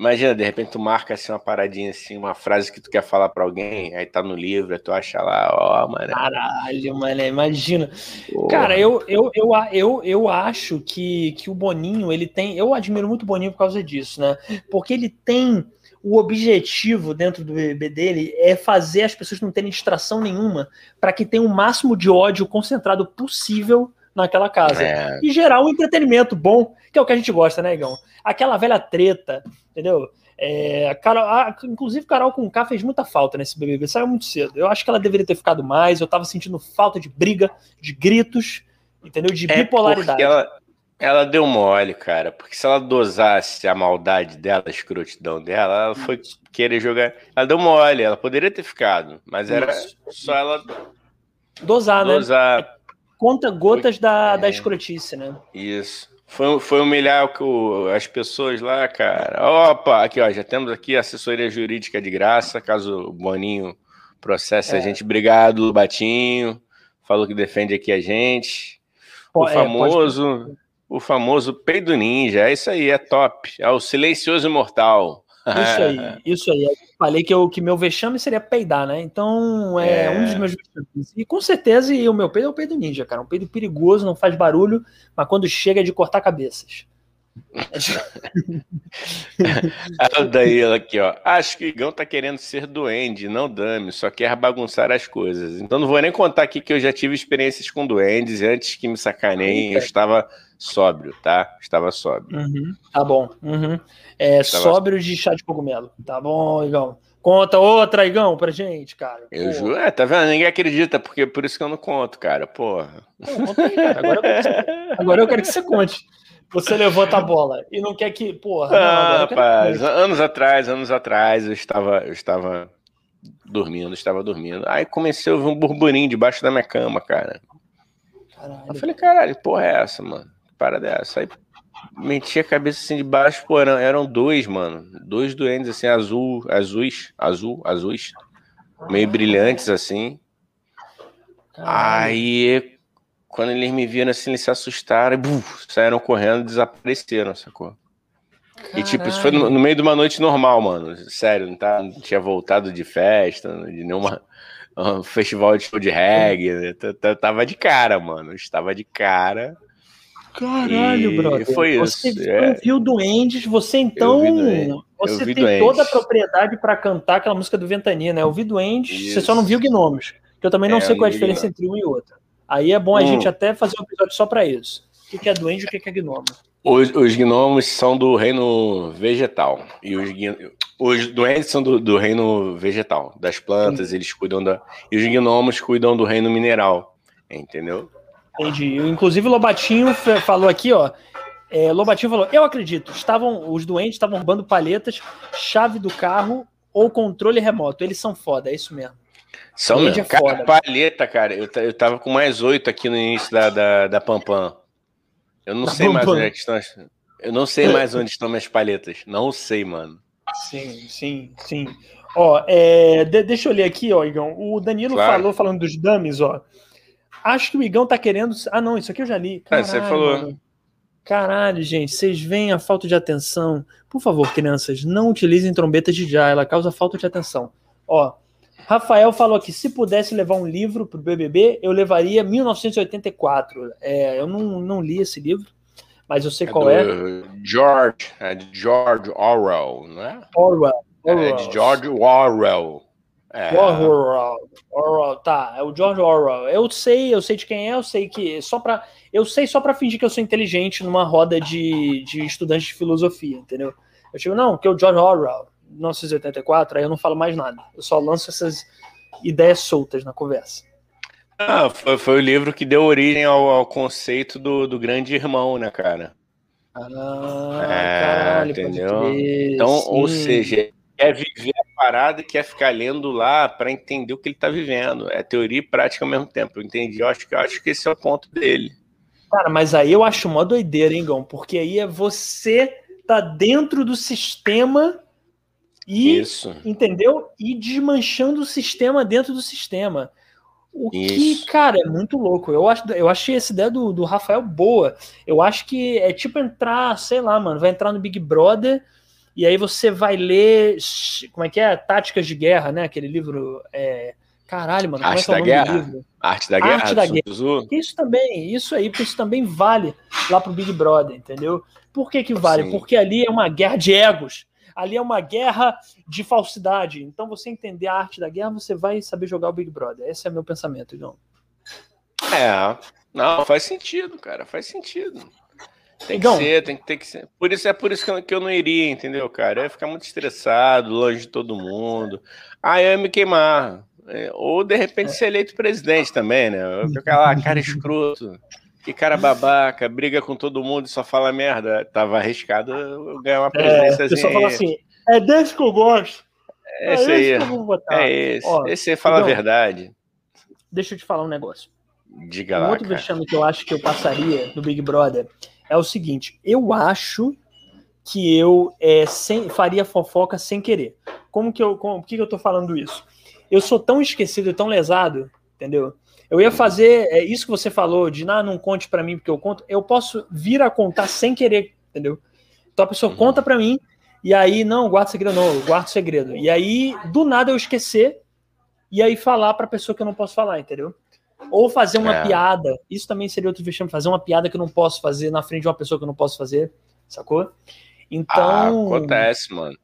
[SPEAKER 2] Imagina, de repente tu marca assim uma paradinha assim, uma frase que tu quer falar para alguém, aí tá no livro, aí tu acha lá, ó, oh, mano.
[SPEAKER 1] Caralho, mano, imagina. Porra. Cara, eu, eu, eu, eu, eu acho que, que o Boninho, ele tem. Eu admiro muito o Boninho por causa disso, né? Porque ele tem o objetivo dentro do BBB dele é fazer as pessoas não terem distração nenhuma para que tenha o máximo de ódio concentrado possível naquela casa. É. E gerar um entretenimento bom, que é o que a gente gosta, né, Igão? Aquela velha treta, entendeu? É, Carol, a, inclusive, Carol com K fez muita falta nesse BBB, saiu muito cedo. Eu acho que ela deveria ter ficado mais. Eu tava sentindo falta de briga, de gritos, entendeu? De é bipolaridade.
[SPEAKER 2] Ela, ela deu mole, cara, porque se ela dosasse a maldade dela, a escrotidão dela, ela foi querer jogar. Ela deu mole, ela poderia ter ficado, mas era Isso. só ela
[SPEAKER 1] dosar, né? dosar. né? Conta gotas foi... da, da é. escrotice, né?
[SPEAKER 2] Isso. Foi, foi humilhar o, as pessoas lá, cara. Opa, aqui, ó, já temos aqui assessoria jurídica de graça, caso o Boninho processe é. a gente. Obrigado, Batinho. Falou que defende aqui a gente. O é, famoso. Pode o famoso peido ninja. É isso aí, é top. É o silencioso imortal.
[SPEAKER 1] Isso aí, isso aí. Eu falei que, eu, que meu vexame seria peidar, né? Então é, é, um dos meus vexames. E com certeza e o meu peido é o peido ninja, cara. Um peido perigoso, não faz barulho, mas quando chega é de cortar cabeças.
[SPEAKER 2] a Daíla aqui, ó. Acho que o Igão tá querendo ser duende, não dame, só quer bagunçar as coisas. Então não vou nem contar aqui que eu já tive experiências com duendes e antes que me sacaneiem, eu estava sóbrio, tá? Estava sóbrio.
[SPEAKER 1] Uhum, tá bom. Uhum. É, Estava... Sóbrio de chá de cogumelo. Tá bom, Igão. Conta outra, Igão, pra gente, cara.
[SPEAKER 2] Eu juro. É, tá vendo? Ninguém acredita, porque por isso que eu não conto, cara. Porra.
[SPEAKER 1] Não, conta aí, cara. Agora eu, quero que você, agora eu quero que você conte. Você levanta a bola e não quer que. Porra.
[SPEAKER 2] Ah, rapaz, que... anos atrás, anos atrás, eu estava, eu estava dormindo, estava dormindo. Aí comecei a ouvir um burburinho debaixo da minha cama, cara. Caralho. Eu falei, caralho, porra é essa, mano? para dessa. Aí meti a cabeça assim de baixo, pô, eram, eram dois, mano. Dois doentes, assim, azul, azuis, azul, azuis, meio brilhantes, assim. Caralho. Aí, quando eles me viram assim, eles se assustaram e buf, saíram correndo desapareceram, sacou? Caralho. E tipo, isso foi no, no, meio de uma noite normal, mano. Sério, não, tá, não tinha voltado de festa, de nenhuma um festival de show de reggae. Né? Tava de cara, mano. Estava de cara.
[SPEAKER 1] Caralho, e brother. Foi você isso. Você é. viu Duendes, você então. Você tem Duendes. toda a propriedade para cantar aquela música do Ventania, né? Eu vi Duendes, isso. você só não viu Gnomos. Que eu também não é, sei qual é a diferença entre um e outro. Aí é bom a hum. gente até fazer um episódio só para isso. O que é Duende e o que é Gnomo?
[SPEAKER 2] Os, os gnomos são do reino vegetal. E os, os duendes são do, do reino vegetal. Das plantas, Sim. eles cuidam da. E os gnomos cuidam do reino mineral. Entendeu?
[SPEAKER 1] Entendi. Inclusive o Lobatinho falou aqui, ó. É, Lobatinho falou: Eu acredito, estavam os doentes estavam roubando palhetas, chave do carro ou controle remoto. Eles são foda, é isso mesmo.
[SPEAKER 2] São mesmo. É cara, foda. palheta, cara. Eu, eu tava com mais oito aqui no início da, da, da Pampam. Eu não da sei mais onde é estão. Eu não sei mais onde estão minhas palhetas. Não sei, mano.
[SPEAKER 1] Sim, sim, sim. Ó, é, de, deixa eu ler aqui, ó, Igão. O Danilo claro. falou, falando dos dummies, ó. Acho que o Igão tá querendo. Ah, não, isso aqui eu já li.
[SPEAKER 2] Caralho, é, você falou. Mano.
[SPEAKER 1] Caralho, gente, vocês veem a falta de atenção. Por favor, crianças, não utilizem trombetas de já, ela causa falta de atenção. Ó, Rafael falou aqui: se pudesse levar um livro pro BBB, eu levaria 1984. É, eu não, não li esse livro, mas eu sei é qual é.
[SPEAKER 2] George, é de George Orwell, não é?
[SPEAKER 1] Orwell.
[SPEAKER 2] Orwell. É de George Orwell.
[SPEAKER 1] É. Orwell, Orwell, tá, é o George Orwell. Eu sei, eu sei de quem é, eu sei que só para eu sei só para fingir que eu sou inteligente numa roda de, de estudantes de filosofia, entendeu? Eu digo, não, que é o George Orwell, 1984, aí eu não falo mais nada. Eu só lanço essas ideias soltas na conversa.
[SPEAKER 2] Ah, foi, foi o livro que deu origem ao, ao conceito do, do grande irmão, né, cara?
[SPEAKER 1] Ah, é, caralho,
[SPEAKER 2] entendeu? Então, sim. ou seja, quer viver a parada quer ficar lendo lá para entender o que ele está vivendo. É teoria e prática ao mesmo tempo. Eu entendi. Eu acho que, eu acho que esse é o ponto dele.
[SPEAKER 1] Cara, mas aí eu acho uma doideira, hein, Gão? Porque aí é você tá dentro do sistema e, Isso. entendeu? E desmanchando o sistema dentro do sistema. O Isso. que, cara, é muito louco. Eu, acho, eu achei essa ideia do, do Rafael boa. Eu acho que é tipo entrar, sei lá, mano, vai entrar no Big Brother e aí você vai ler, como é que é? Táticas de Guerra, né? Aquele livro. É... Caralho, mano.
[SPEAKER 2] Arte
[SPEAKER 1] como
[SPEAKER 2] é, é da Guerra. Arte da Guerra.
[SPEAKER 1] Arte da Guerra. Isso também, isso aí, isso também vale lá pro Big Brother, entendeu? Por que que vale? Sim. Porque ali é uma guerra de egos. Ali é uma guerra de falsidade. Então, você entender a arte da guerra, você vai saber jogar o Big Brother. Esse é meu pensamento, João.
[SPEAKER 2] É, não, faz sentido, cara, faz sentido. Tem que ser, tem que, tem que ser. Por isso é por isso que eu, que eu não iria, entendeu, cara? Eu ia ficar muito estressado, longe de todo mundo. Ah, eu ia me queimar. É, ou de repente ser eleito presidente também, né? Aquela cara escroto. Que cara babaca, briga com todo mundo e só fala merda. Tava arriscado eu ganhar uma presidência. É,
[SPEAKER 1] só fala assim, é desse que eu gosto.
[SPEAKER 2] É esse é aí. É esse. Ó, esse aí fala então, a verdade.
[SPEAKER 1] Deixa eu te falar um negócio.
[SPEAKER 2] Diga um lá.
[SPEAKER 1] Outro vexame que eu acho que eu passaria no Big Brother é o seguinte: eu acho que eu é, sem, faria fofoca sem querer. Como que eu. Como, por que, que eu tô falando isso? Eu sou tão esquecido e tão lesado, entendeu? Eu ia fazer é, isso que você falou, de ah, não conte para mim porque eu conto. Eu posso vir a contar sem querer, entendeu? Então a pessoa uhum. conta para mim, e aí, não, guarda segredo, não, guarda segredo. E aí, do nada, eu esquecer, e aí falar pra pessoa que eu não posso falar, entendeu? Ou fazer uma é. piada. Isso também seria outro vexame, fazer uma piada que eu não posso fazer na frente de uma pessoa que eu não posso fazer, sacou? Então. Ah,
[SPEAKER 2] acontece, mano.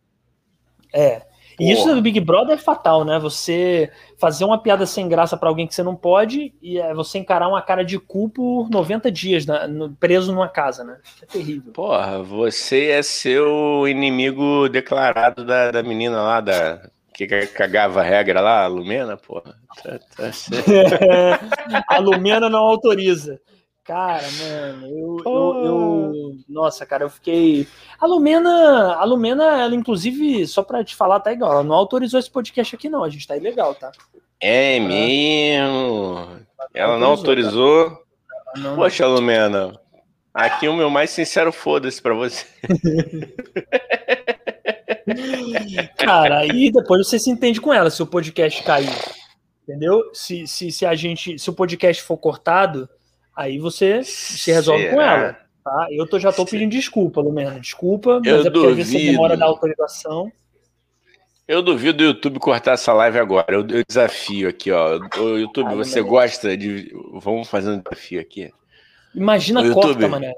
[SPEAKER 1] É. E isso do Big Brother é fatal, né? Você fazer uma piada sem graça para alguém que você não pode e é você encarar uma cara de cu por 90 dias né? preso numa casa, né? É terrível.
[SPEAKER 2] Porra, você é seu inimigo declarado da, da menina lá, da, que cagava a regra lá, a Lumena, porra. Tá, tá
[SPEAKER 1] a Lumena não autoriza. Cara, mano, eu, eu, eu, Nossa, cara, eu fiquei. A Lumena, a Lumena, ela, inclusive, só pra te falar, tá igual. Ela não autorizou esse podcast aqui, não. A gente tá ilegal, tá?
[SPEAKER 2] É mesmo. Ela não autorizou. Tá? Não, Poxa. Lumena. Aqui o meu mais sincero foda-se pra você.
[SPEAKER 1] Cara, aí depois você se entende com ela se o podcast cair. Entendeu? Se, se, se a gente. Se o podcast for cortado Aí você se resolve Será? com ela. Tá? Eu tô, já tô pedindo desculpa, Lumena. Desculpa, mas
[SPEAKER 2] eu é porque
[SPEAKER 1] duvido. às vezes você demora da autorização.
[SPEAKER 2] Eu duvido o YouTube cortar essa live agora. Eu, eu desafio aqui, ó. O YouTube, você gosta de. Vamos fazer um desafio aqui.
[SPEAKER 1] Imagina o corta, mané.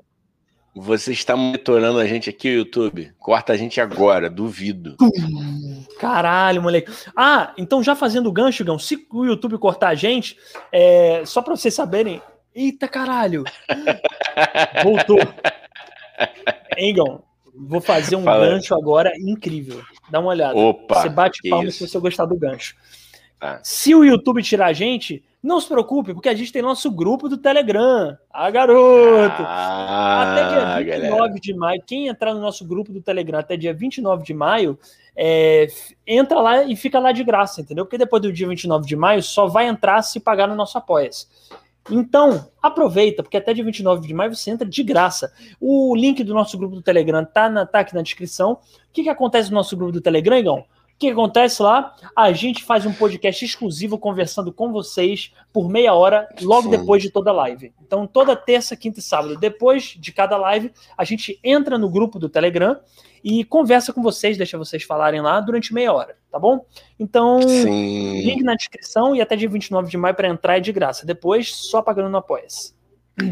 [SPEAKER 2] Você está monitorando a gente aqui, YouTube. Corta a gente agora, duvido.
[SPEAKER 1] Caralho, moleque. Ah, então já fazendo o gancho, Gão, se o YouTube cortar a gente, é, só para vocês saberem, Eita caralho! Voltou. Engon, vou fazer um Fala. gancho agora incrível. Dá uma olhada.
[SPEAKER 2] Opa,
[SPEAKER 1] você bate palma se você gostar do gancho. Ah. Se o YouTube tirar a gente, não se preocupe, porque a gente tem nosso grupo do Telegram. Ah, garoto! Ah, até dia 29 galera. de maio, quem entrar no nosso grupo do Telegram até dia 29 de maio, é, entra lá e fica lá de graça, entendeu? Porque depois do dia 29 de maio só vai entrar se pagar no nosso apoia -se. Então, aproveita, porque até dia 29 de maio você entra de graça. O link do nosso grupo do Telegram tá, na, tá aqui na descrição. O que, que acontece no nosso grupo do Telegram, Igão? Que acontece lá? A gente faz um podcast exclusivo conversando com vocês por meia hora, logo Sim. depois de toda live. Então, toda terça, quinta e sábado, depois de cada live, a gente entra no grupo do Telegram e conversa com vocês, deixa vocês falarem lá durante meia hora, tá bom? Então, Sim. link na descrição e até dia 29 de maio para entrar é de graça. Depois, só pagando no Apoia-se.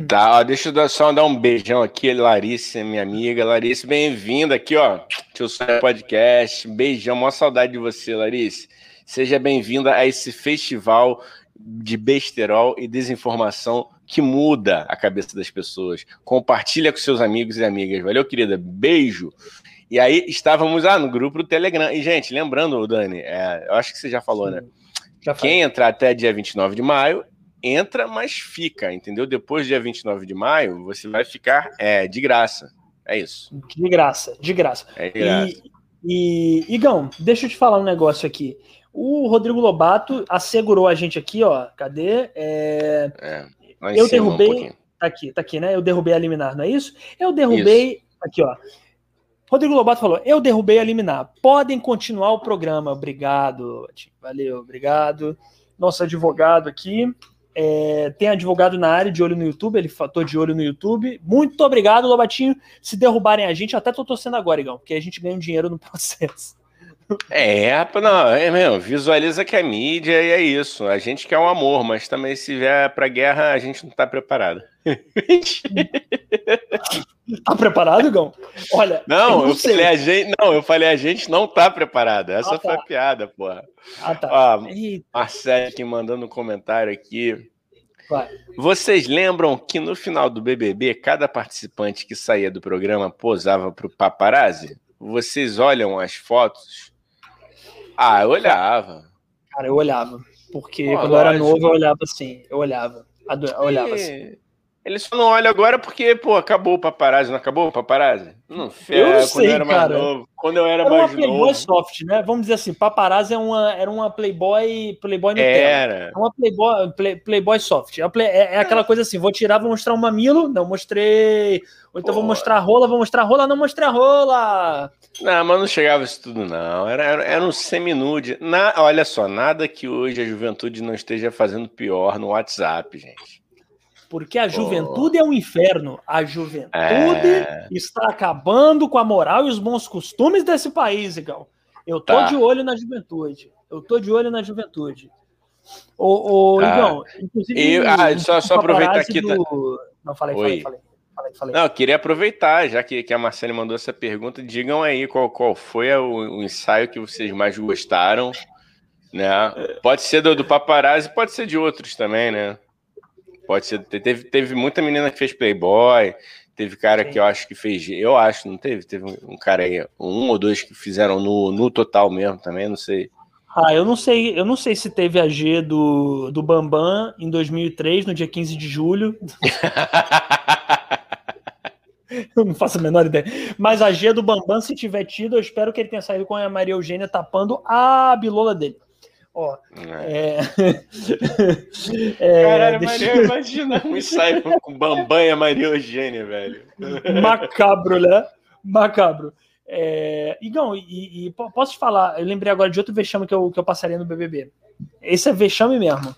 [SPEAKER 2] Tá, ó, deixa eu só dar um beijão aqui, Larissa, minha amiga. Larissa, bem-vinda aqui, ó. Tio Sonho Podcast. Beijão, maior saudade de você, Larissa. Seja bem-vinda a esse festival de besterol e desinformação que muda a cabeça das pessoas. Compartilha com seus amigos e amigas. Valeu, querida. Beijo. E aí estávamos ah, no grupo do Telegram. E, gente, lembrando, Dani, é, eu acho que você já falou, né? Já Quem entrar até dia 29 de maio entra, mas fica, entendeu? Depois do dia 29 de maio, você vai ficar é, de graça. É isso.
[SPEAKER 1] De graça, de graça. É de graça. E, e, Igão, deixa eu te falar um negócio aqui. O Rodrigo Lobato assegurou a gente aqui, ó. Cadê? É... É, eu derrubei. Um tá aqui, tá aqui, né? Eu derrubei a liminar, não é isso? Eu derrubei. Isso. Aqui, ó. Rodrigo Lobato falou: Eu derrubei a liminar. Podem continuar o programa. Obrigado. Valeu, obrigado. Nosso advogado aqui. É, tem advogado na área de olho no YouTube, ele tô de olho no YouTube. Muito obrigado, Lobatinho. Se derrubarem a gente, até tô torcendo agora, Igão, porque a gente ganha um dinheiro no processo.
[SPEAKER 2] É, não, é mesmo, visualiza que é mídia e é isso. A gente quer um amor, mas também se vier pra guerra, a gente não tá preparado.
[SPEAKER 1] tá preparado, Gão?
[SPEAKER 2] Olha, não, eu, não eu falei a gente, não, eu falei a gente não tá preparado. Essa ah, foi tá. a piada, porra. Ah, tá. Ó, Marcelo aqui mandando um comentário aqui. Vai. Vocês lembram que no final do BBB, cada participante que saía do programa posava pro paparazzi? Vocês olham as fotos ah, eu olhava.
[SPEAKER 1] Cara, eu olhava. Porque Pô, quando lógico. eu era novo, eu olhava assim. Eu olhava. Eu olhava assim.
[SPEAKER 2] Ele só não olha agora porque, pô, acabou o paparazzi, não acabou o paparazzi?
[SPEAKER 1] Não, eu é, sei, eu era cara. Novo, quando eu era, era mais uma Playboy novo. soft, né? Vamos dizer assim, paparazzi é uma, era uma Playboy, Playboy Nutella. Era. É uma Playboy, play, Playboy soft. É, é, é, aquela coisa assim, vou tirar, vou mostrar um mamilo, não mostrei. Ou então pô. vou mostrar a rola, vou mostrar a rola, não mostrei a rola.
[SPEAKER 2] Não, mas não chegava isso tudo, não. Era, era, era um seminude. Na, olha só, nada que hoje a juventude não esteja fazendo pior no WhatsApp, gente.
[SPEAKER 1] Porque a juventude oh. é um inferno. A juventude é... está acabando com a moral e os bons costumes desse país, Igão. Eu tô tá. de olho na juventude. Eu tô de olho na juventude. Ô, ô ah. Igão,
[SPEAKER 2] inclusive. E, ah, só, só aproveitar aqui. Do... Tá... Não, falei, falei, falei. Falei, falei. Não, eu queria aproveitar, já que, que a Marcele mandou essa pergunta, digam aí qual, qual foi o, o ensaio que vocês mais gostaram, né? Pode ser do, do paparazzi, pode ser de outros também, né? Pode ser. Teve, teve muita menina que fez Playboy, teve cara Sim. que eu acho que fez. Eu acho, não teve? Teve um cara aí, um ou dois que fizeram no, no total mesmo também, não sei.
[SPEAKER 1] Ah, eu não sei, eu não sei se teve a G do, do Bambam em 2003, no dia 15 de julho. eu não faço a menor ideia. Mas a G do Bambam, se tiver tido, eu espero que ele tenha saído com a Maria Eugênia tapando a bilola dele. Ó, é.
[SPEAKER 2] é... Caralho, deixa... Maria, imagina um ensaio com Bambam e a Maria Eugênia, velho.
[SPEAKER 1] Macabro, né? Macabro. É... Igão, e, e, posso te falar, eu lembrei agora de outro vexame que eu, que eu passaria no BBB. Esse é vexame mesmo.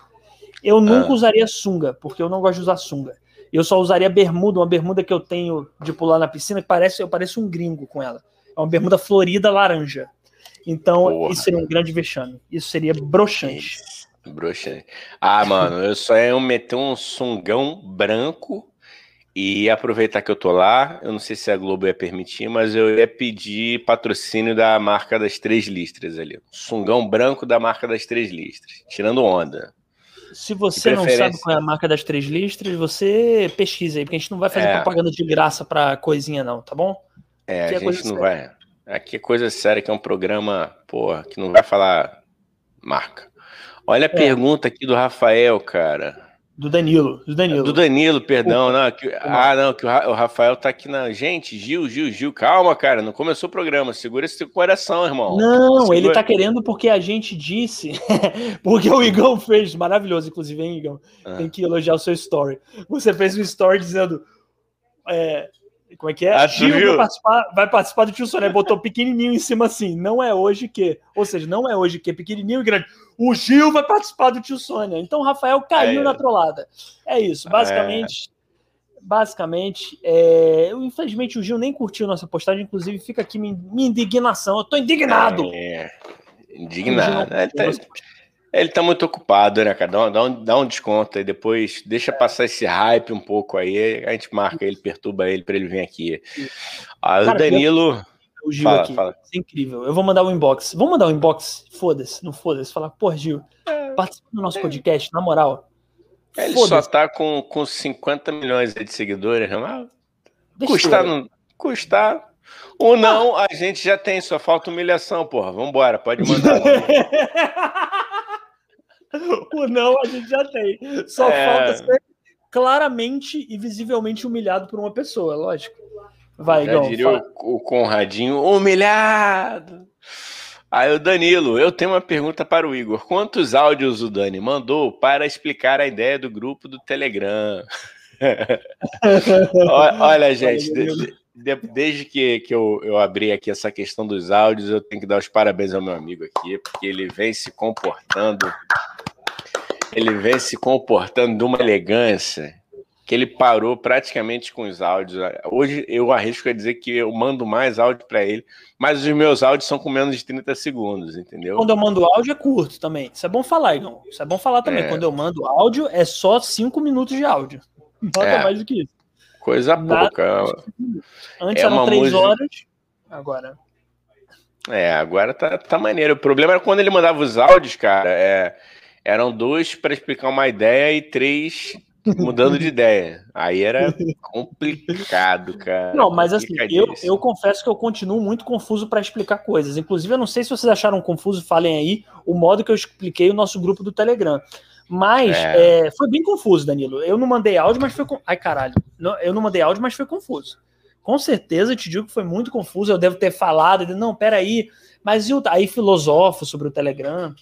[SPEAKER 1] Eu nunca ah. usaria sunga, porque eu não gosto de usar sunga. Eu só usaria bermuda, uma bermuda que eu tenho de pular na piscina, que parece, eu pareço um gringo com ela. É uma bermuda florida laranja. Então, Porra. isso seria um grande vexame. Isso seria broxante.
[SPEAKER 2] Broxante. Ah, mano, eu só ia meter um sungão branco e aproveitar que eu tô lá. Eu não sei se a Globo ia permitir, mas eu ia pedir patrocínio da marca das três listras ali. Sungão branco da marca das três listras. Tirando onda.
[SPEAKER 1] Se você não sabe qual é a marca das três listras, você pesquisa aí, porque a gente não vai fazer é. propaganda de graça pra coisinha, não, tá bom?
[SPEAKER 2] É, a gente não vai. Aqui é coisa séria, que é um programa, porra, que não vai falar marca. Olha a é. pergunta aqui do Rafael, cara.
[SPEAKER 1] Do Danilo, do Danilo.
[SPEAKER 2] Do Danilo, perdão. Não, que, ah, não, que o Rafael tá aqui na. Gente, Gil, Gil, Gil, calma, cara. Não começou o programa. Segura esse coração, irmão.
[SPEAKER 1] Não,
[SPEAKER 2] Segura.
[SPEAKER 1] ele tá querendo porque a gente disse. porque o Igão fez, maravilhoso, inclusive, hein, Igão? Ah. Tem que elogiar o seu story. Você fez um story dizendo. É, como é que é? Ah, Gil vai participar, vai participar, do Tio Soné. Botou pequenininho em cima assim. Não é hoje que. Ou seja, não é hoje que. Pequenininho e grande. O Gil vai participar do Tio Sônia. Então o Rafael caiu é. na trollada. É isso. Basicamente. É. Basicamente, é... Eu, infelizmente o Gil nem curtiu nossa postagem, inclusive fica aqui minha, minha indignação. Eu tô indignado.
[SPEAKER 2] É. Indignado. Ele tá, ele tá muito ocupado, né, cara? Dá, dá, um, dá um desconto aí depois, deixa passar esse hype um pouco aí, a gente marca ele, perturba ele para ele vir aqui. Ah, cara, o Danilo.
[SPEAKER 1] O Gil fala, aqui. Fala. É incrível. Eu vou mandar o um inbox. Vamos mandar o um inbox? Foda-se, não foda-se. Falar, pô, Gil, é, participa do nosso é. podcast, na moral.
[SPEAKER 2] Ele só tá com, com 50 milhões de seguidores, não Custar, não, custar. Ou não, ah. a gente já tem, só falta humilhação, porra. Vambora, pode mandar.
[SPEAKER 1] o não a gente já tem. Só é... falta ser claramente e visivelmente humilhado por uma pessoa, lógico. Vai,
[SPEAKER 2] já diria o, o Conradinho, humilhado. Aí o Danilo, eu tenho uma pergunta para o Igor. Quantos áudios o Dani mandou para explicar a ideia do grupo do Telegram? Olha, gente, de, de, desde que, que eu, eu abri aqui essa questão dos áudios, eu tenho que dar os parabéns ao meu amigo aqui, porque ele vem se comportando ele vem se comportando de uma elegância que ele parou praticamente com os áudios. Hoje eu arrisco a dizer que eu mando mais áudio para ele, mas os meus áudios são com menos de 30 segundos, entendeu?
[SPEAKER 1] Quando eu mando áudio é curto também. Isso é bom falar, Igor. Isso é bom falar também. É. Quando eu mando áudio é só 5 minutos de áudio. Não é. mais do que isso.
[SPEAKER 2] Coisa pouca.
[SPEAKER 1] Antes é eram 3 música... horas, agora.
[SPEAKER 2] É, agora tá, tá maneiro. O problema era quando ele mandava os áudios, cara. É eram dois para explicar uma ideia e três mudando de ideia. Aí era complicado, cara.
[SPEAKER 1] Não, mas assim, eu, eu confesso que eu continuo muito confuso para explicar coisas. Inclusive, eu não sei se vocês acharam confuso, falem aí o modo que eu expliquei o nosso grupo do Telegram. Mas é. É, foi bem confuso, Danilo. Eu não mandei áudio, mas foi. Ai, caralho. Eu não mandei áudio, mas foi confuso. Com certeza, te digo que foi muito confuso. Eu devo ter falado, não, peraí. Mas aí filosofo sobre o Telegram.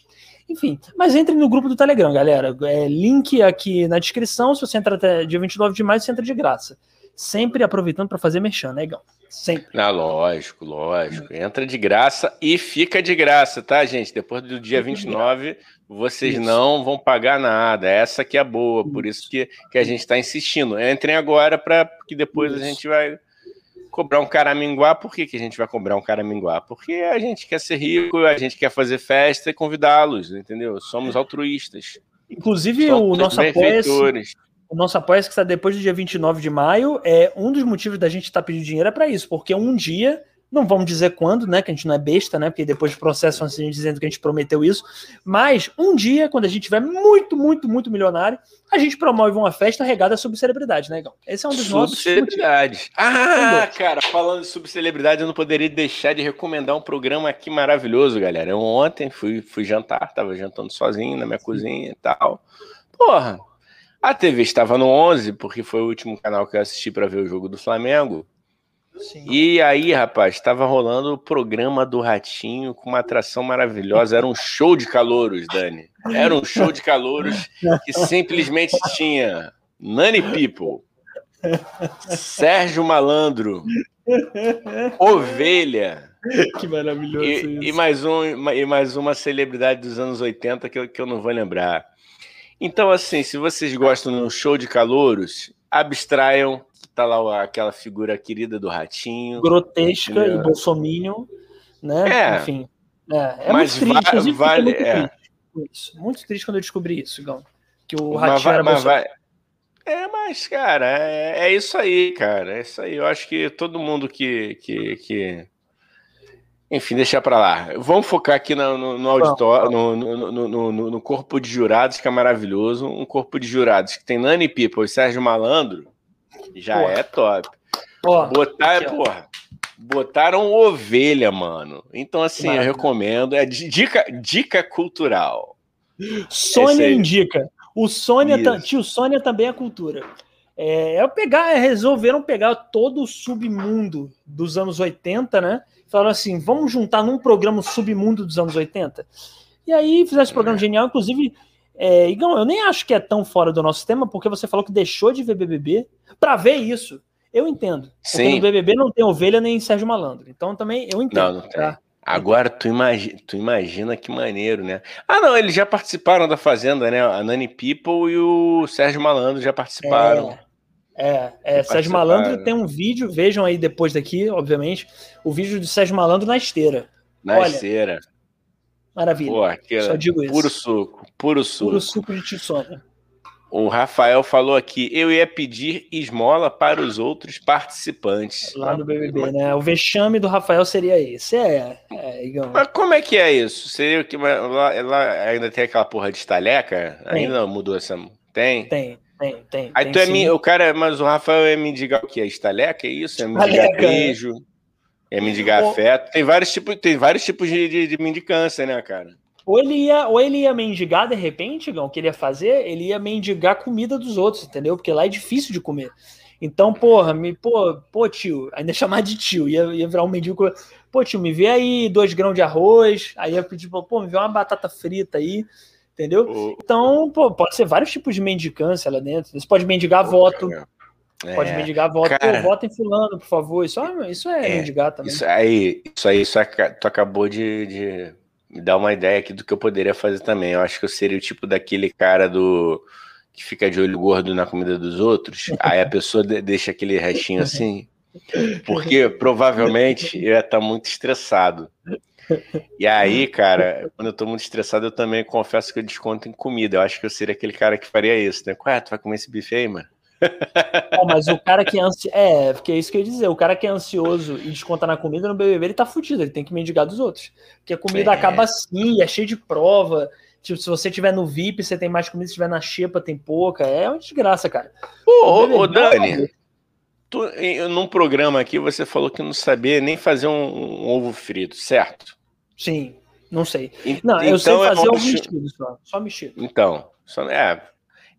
[SPEAKER 1] Enfim, mas entre no grupo do Telegram, galera. É, link aqui na descrição. Se você entrar até dia 29 de maio, você entra de graça. Sempre aproveitando para fazer merchan, né, Igão? Sempre.
[SPEAKER 2] Ah, lógico, lógico. Entra de graça e fica de graça, tá, gente? Depois do dia 29, vocês isso. não vão pagar nada. Essa que é boa, por isso que, que a gente está insistindo. Entrem agora para que depois isso. a gente vai cobrar um caraminguá, por que, que a gente vai cobrar um caraminguá? Porque a gente quer ser rico, a gente quer fazer festa e convidá-los, entendeu? Somos altruístas.
[SPEAKER 1] Inclusive, Somos o nosso apoia o nosso apoia que está depois do dia 29 de maio, é um dos motivos da gente estar tá pedindo dinheiro é para isso, porque um dia não vamos dizer quando, né? Que a gente não é besta, né? Porque depois processam a gente dizendo que a gente prometeu isso. Mas um dia, quando a gente tiver muito, muito, muito milionário, a gente promove uma festa regada sobre celebridade, né, Igão?
[SPEAKER 2] Esse é um dos nossos. Celebridade. Ah, cara, falando sobre celebridade, eu não poderia deixar de recomendar um programa aqui maravilhoso, galera. Eu ontem fui, fui jantar, tava jantando sozinho na minha cozinha e tal. Porra, a TV estava no 11, porque foi o último canal que eu assisti para ver o jogo do Flamengo. Sim. E aí, rapaz, estava rolando o programa do Ratinho com uma atração maravilhosa. Era um show de calouros, Dani. Era um show de calouros que simplesmente tinha Nani People, Sérgio Malandro, Ovelha.
[SPEAKER 1] Que maravilhoso
[SPEAKER 2] e, isso. E mais, um, e mais uma celebridade dos anos 80 que eu, que eu não vou lembrar. Então, assim, se vocês gostam de um show de calouros, abstraiam tá lá aquela figura querida do ratinho.
[SPEAKER 1] Grotesca entendeu? e bolsominion, né?
[SPEAKER 2] É.
[SPEAKER 1] Enfim. É, é
[SPEAKER 2] mas muito triste. Va vale, muito,
[SPEAKER 1] é. triste muito triste quando eu descobri isso, Gão. Que o ratinho mas, era mas vai,
[SPEAKER 2] É, mas, cara, é, é, isso aí, cara. É isso aí. Eu acho que todo mundo que. que, que... Enfim, deixar para lá. Vamos focar aqui no, no, no auditório, no, no, no, no, corpo de jurados, que é maravilhoso. Um corpo de jurados que tem Nani People e Sérgio Malandro já porra. é top. Porra. Botar, Aqui, porra, botaram ovelha, mano. Então, assim, eu recomendo. É dica, dica cultural.
[SPEAKER 1] Sônia indica. O Sônia, tio Sônia também é cultura. É, é pegar, é, resolveram pegar todo o submundo dos anos 80, né? Falaram assim: vamos juntar num programa submundo dos anos 80. E aí fizeram esse programa é. genial, inclusive. É, Igão, eu nem acho que é tão fora do nosso tema, porque você falou que deixou de ver BBB para ver isso. Eu entendo. Sim. Porque no BBB não tem ovelha nem Sérgio Malandro. Então também eu entendo. Não, não tá?
[SPEAKER 2] Agora tu imagina, tu imagina que maneiro, né? Ah, não, eles já participaram da Fazenda, né? A Nani People e o Sérgio Malandro já participaram.
[SPEAKER 1] É, é, é Sérgio Malandro tem um vídeo, vejam aí depois daqui, obviamente, o vídeo do Sérgio Malandro na esteira.
[SPEAKER 2] Na Olha, esteira.
[SPEAKER 1] Maravilha. Pô, Só digo
[SPEAKER 2] isso. Puro suco, puro suco.
[SPEAKER 1] Puro suco de Tissona.
[SPEAKER 2] O Rafael falou aqui, eu ia pedir esmola para os outros participantes.
[SPEAKER 1] Lá no BBB, né? O vexame do Rafael seria esse. É, é Igão.
[SPEAKER 2] Mas como é que é isso? Seria que lá, lá ainda tem aquela porra de estaleca? Ainda mudou essa. Tem?
[SPEAKER 1] Tem, tem, tem.
[SPEAKER 2] Aí
[SPEAKER 1] tem,
[SPEAKER 2] tu é mi... o cara, mas o Rafael é mendigar o que? É estaleca? É isso? É mendigar beijo? É mendigar afeto? Tem vários tipos, tem vários tipos de, de, de mendicância, né, cara?
[SPEAKER 1] Ou ele ia, ou ele ia mendigar de repente, Gão, o que ele ia fazer? Ele ia mendigar comida dos outros, entendeu? Porque lá é difícil de comer. Então, porra, me, pô, pô, tio, ainda chamar de tio, ia, ia virar um mendigo. Pô, tio, me vê aí dois grãos de arroz, aí ia pedir, pô, me vê uma batata frita aí, entendeu? Então, pô, pode ser vários tipos de mendicância lá dentro. Você pode mendigar pô, voto. É, pode mendigar voto. Cara, pô, vota em fulano, por favor. Isso, isso é, é mendigar também.
[SPEAKER 2] Isso aí, isso aí, isso tu acabou de, de me dá uma ideia aqui do que eu poderia fazer também. Eu acho que eu seria o tipo daquele cara do que fica de olho gordo na comida dos outros. Aí a pessoa deixa aquele restinho assim, porque provavelmente eu ia estar tá muito estressado. E aí, cara, quando eu tô muito estressado, eu também confesso que eu desconto em comida. Eu acho que eu seria aquele cara que faria isso, né? Ué, tu vai comer esse bife aí, mano?
[SPEAKER 1] mas o cara que é ansioso. É, porque é isso que eu ia dizer. O cara que é ansioso e desconta na comida no BBB, ele tá fudido. Ele tem que mendigar dos outros. Porque a comida é. acaba assim, é cheio de prova. Tipo, se você tiver no VIP, você tem mais comida. Se tiver na Xepa, tem pouca. É uma desgraça, cara.
[SPEAKER 2] Ô, ô, ô Dani, tu, num programa aqui, você falou que não sabia nem fazer um, um ovo frito, certo?
[SPEAKER 1] Sim, não sei. Não, eu sei então fazer é ovo mexido só. Só mexido.
[SPEAKER 2] Então, só, é,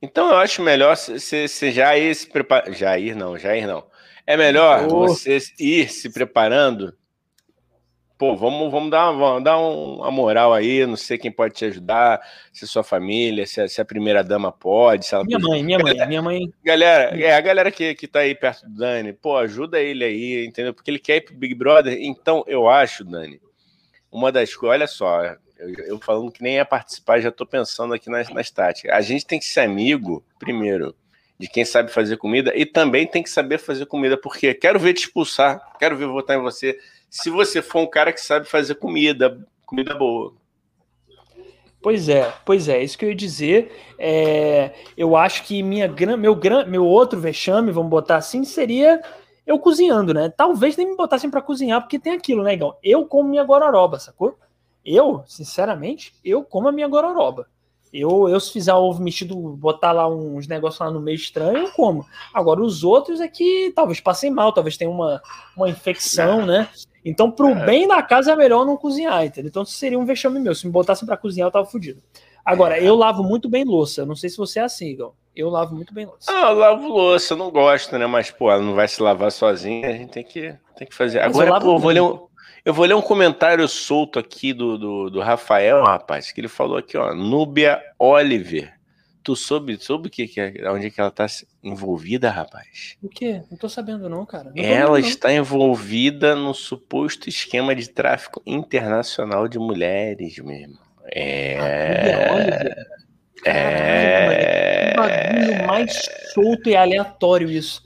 [SPEAKER 2] então eu acho melhor você já ir se preparando. Já ir não, já ir não. É melhor oh. você ir se preparando. Pô, vamos, vamos dar, vamos dar uma moral aí. Não sei quem pode te ajudar, se sua família, se a, se a primeira dama pode.
[SPEAKER 1] Minha
[SPEAKER 2] pode...
[SPEAKER 1] mãe, minha mãe, minha mãe.
[SPEAKER 2] Galera, é a galera que, que tá aí perto do Dani, pô, ajuda ele aí, entendeu? Porque ele quer ir pro Big Brother. Então eu acho, Dani, uma das coisas, olha só, eu, eu, falando que nem ia participar, já estou pensando aqui nas, nas táticas. A gente tem que ser amigo, primeiro, de quem sabe fazer comida e também tem que saber fazer comida, porque quero ver te expulsar, quero ver votar em você. Se você for um cara que sabe fazer comida, comida boa.
[SPEAKER 1] Pois é, pois é, isso que eu ia dizer. É, eu acho que minha, meu, meu outro vexame, vamos botar assim, seria eu cozinhando, né? Talvez nem me botassem para cozinhar, porque tem aquilo, né, Igão? Eu como minha gororoba, sacou? Eu, sinceramente, eu como a minha gororoba. Eu, eu se fizer ovo mexido, botar lá uns negócios lá no meio estranho, eu como. Agora, os outros é que talvez passem mal, talvez tenha uma, uma infecção, né? Então, pro é. bem da casa, é melhor não cozinhar, entendeu? Então, seria um vexame meu. Se me botassem para cozinhar, eu tava fudido. Agora, é. eu lavo muito bem louça. Eu não sei se você é assim, Igor. Eu lavo muito bem louça.
[SPEAKER 2] Ah, eu lavo louça, eu não gosto, né? Mas, pô, ela não vai se lavar sozinha, a gente tem que, tem que fazer. Mas Agora, pô, vou ler um. Eu vou ler um comentário solto aqui do, do, do, Rafael, rapaz, que ele falou aqui, ó, Núbia Oliver. Tu soube, soube que, que, onde é que ela tá envolvida, rapaz?
[SPEAKER 1] O quê? Não tô sabendo não, cara.
[SPEAKER 2] Não ela está envolvida no suposto esquema de tráfico internacional de mulheres, mesmo. É...
[SPEAKER 1] É... Caralho, que bagulho mais solto e aleatório isso.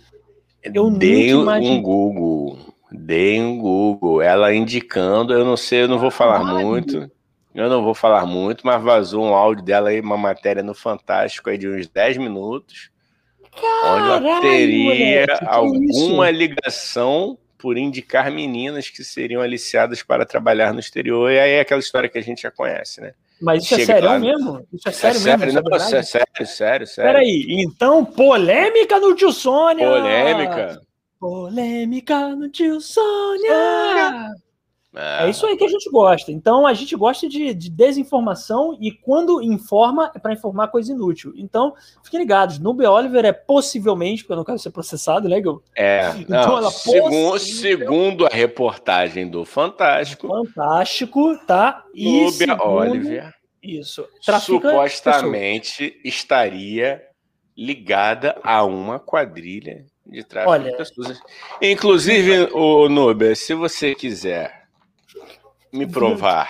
[SPEAKER 2] Eu Dei nunca imaginei. um Google. Dei um Google, ela indicando, eu não sei, eu não vou falar muito. Eu não vou falar muito, mas vazou um áudio dela aí, uma matéria no Fantástico aí de uns 10 minutos. Caralho, onde ela teria moleque, alguma ligação por indicar meninas que seriam aliciadas para trabalhar no exterior. E aí é aquela história que a gente já conhece, né?
[SPEAKER 1] Mas isso é Chega é sério lá, mesmo? Isso é sério é
[SPEAKER 2] mesmo?
[SPEAKER 1] Sério,
[SPEAKER 2] não, é, é sério, sério, sério.
[SPEAKER 1] Peraí, então polêmica no Tio Sônia!
[SPEAKER 2] Polêmica.
[SPEAKER 1] Polêmica no tio Sônia! É. é isso aí que a gente gosta. Então a gente gosta de, de desinformação e quando informa é para informar coisa inútil. Então fiquem ligados. Nube Oliver é possivelmente, porque eu não quero ser processado, né, Gil?
[SPEAKER 2] É. Então, não, ela segundo, segundo a reportagem do Fantástico.
[SPEAKER 1] Fantástico, tá?
[SPEAKER 2] E segundo, Oliver.
[SPEAKER 1] Isso.
[SPEAKER 2] supostamente pessoas. estaria ligada a uma quadrilha de tráfico Olha, de pessoas. Inclusive, o Nube, se você quiser me provar.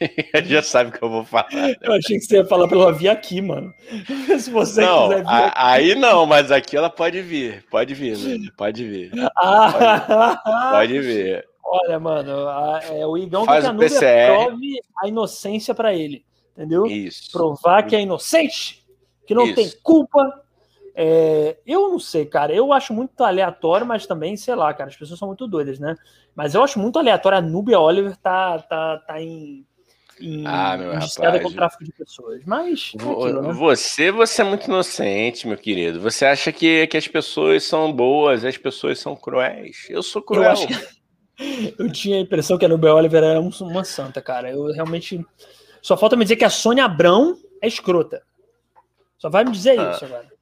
[SPEAKER 2] Já sabe o que eu vou falar. Né?
[SPEAKER 1] Eu achei que você ia falar para ela vir aqui, mano. Se você
[SPEAKER 2] não,
[SPEAKER 1] quiser vir.
[SPEAKER 2] Aqui. Aí não, mas aqui ela pode vir. Pode vir, né? Pode vir. Ah. Pode, pode vir.
[SPEAKER 1] Olha, mano, a, é, o Igão Faz que a prove a inocência para ele. Entendeu?
[SPEAKER 2] Isso.
[SPEAKER 1] Provar que é inocente, que não Isso. tem culpa, é, eu não sei, cara. Eu acho muito aleatório, mas também, sei lá, cara, as pessoas são muito doidas, né? Mas eu acho muito aleatório. A Nubia Oliver tá, tá, tá em. em
[SPEAKER 2] ah, meu rapaz.
[SPEAKER 1] com tráfico de pessoas. Mas.
[SPEAKER 2] É aquilo, né? Você, você é muito inocente, meu querido. Você acha que, que as pessoas são boas, as pessoas são cruéis. Eu sou cruel. Eu,
[SPEAKER 1] que... eu tinha a impressão que a Nubia Oliver era uma santa, cara. Eu realmente. Só falta me dizer que a Sônia Abrão é escrota. Só vai me dizer ah. isso agora.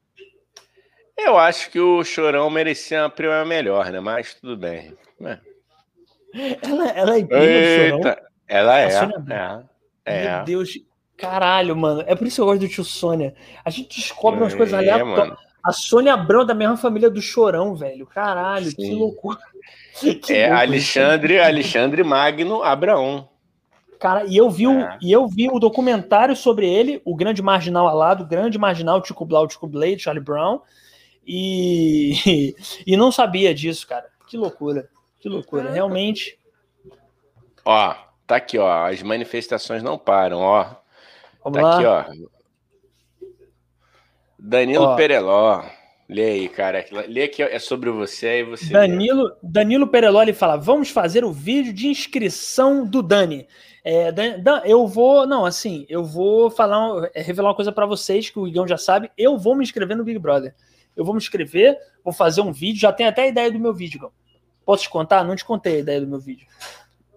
[SPEAKER 2] Eu acho que o Chorão merecia uma prima melhor, né? Mas tudo bem. É.
[SPEAKER 1] Ela, ela é prima Eita, do Chorão?
[SPEAKER 2] Ela é, é,
[SPEAKER 1] é. Meu Deus, caralho, mano. É por isso que eu gosto do tio Sônia. A gente descobre umas coisas é, aleatórias. A Sônia Abrão é da mesma família do Chorão, velho. Caralho, Sim. que loucura.
[SPEAKER 2] Que é Alexandre, Alexandre Magno Abraão.
[SPEAKER 1] Cara, e eu vi, é. o, e eu vi o documentário sobre ele, o Grande Marginal Alado, o Grande Marginal Tico Blau, Tico Blade, Charlie Brown. E, e não sabia disso, cara. Que loucura. Que loucura. Realmente.
[SPEAKER 2] Ó, tá aqui, ó. As manifestações não param, ó.
[SPEAKER 1] Vamos tá lá. aqui,
[SPEAKER 2] ó. Danilo ó. Pereló. Lê aí, cara. Lê aqui é sobre você e você.
[SPEAKER 1] Danilo, Danilo Pereló ele fala: vamos fazer o vídeo de inscrição do Dani. É, Dan, eu vou, não, assim, eu vou falar, revelar uma coisa para vocês que o Igão já sabe. Eu vou me inscrever no Big Brother eu vou me inscrever, vou fazer um vídeo, já tenho até a ideia do meu vídeo. Posso te contar? Não te contei a ideia do meu vídeo.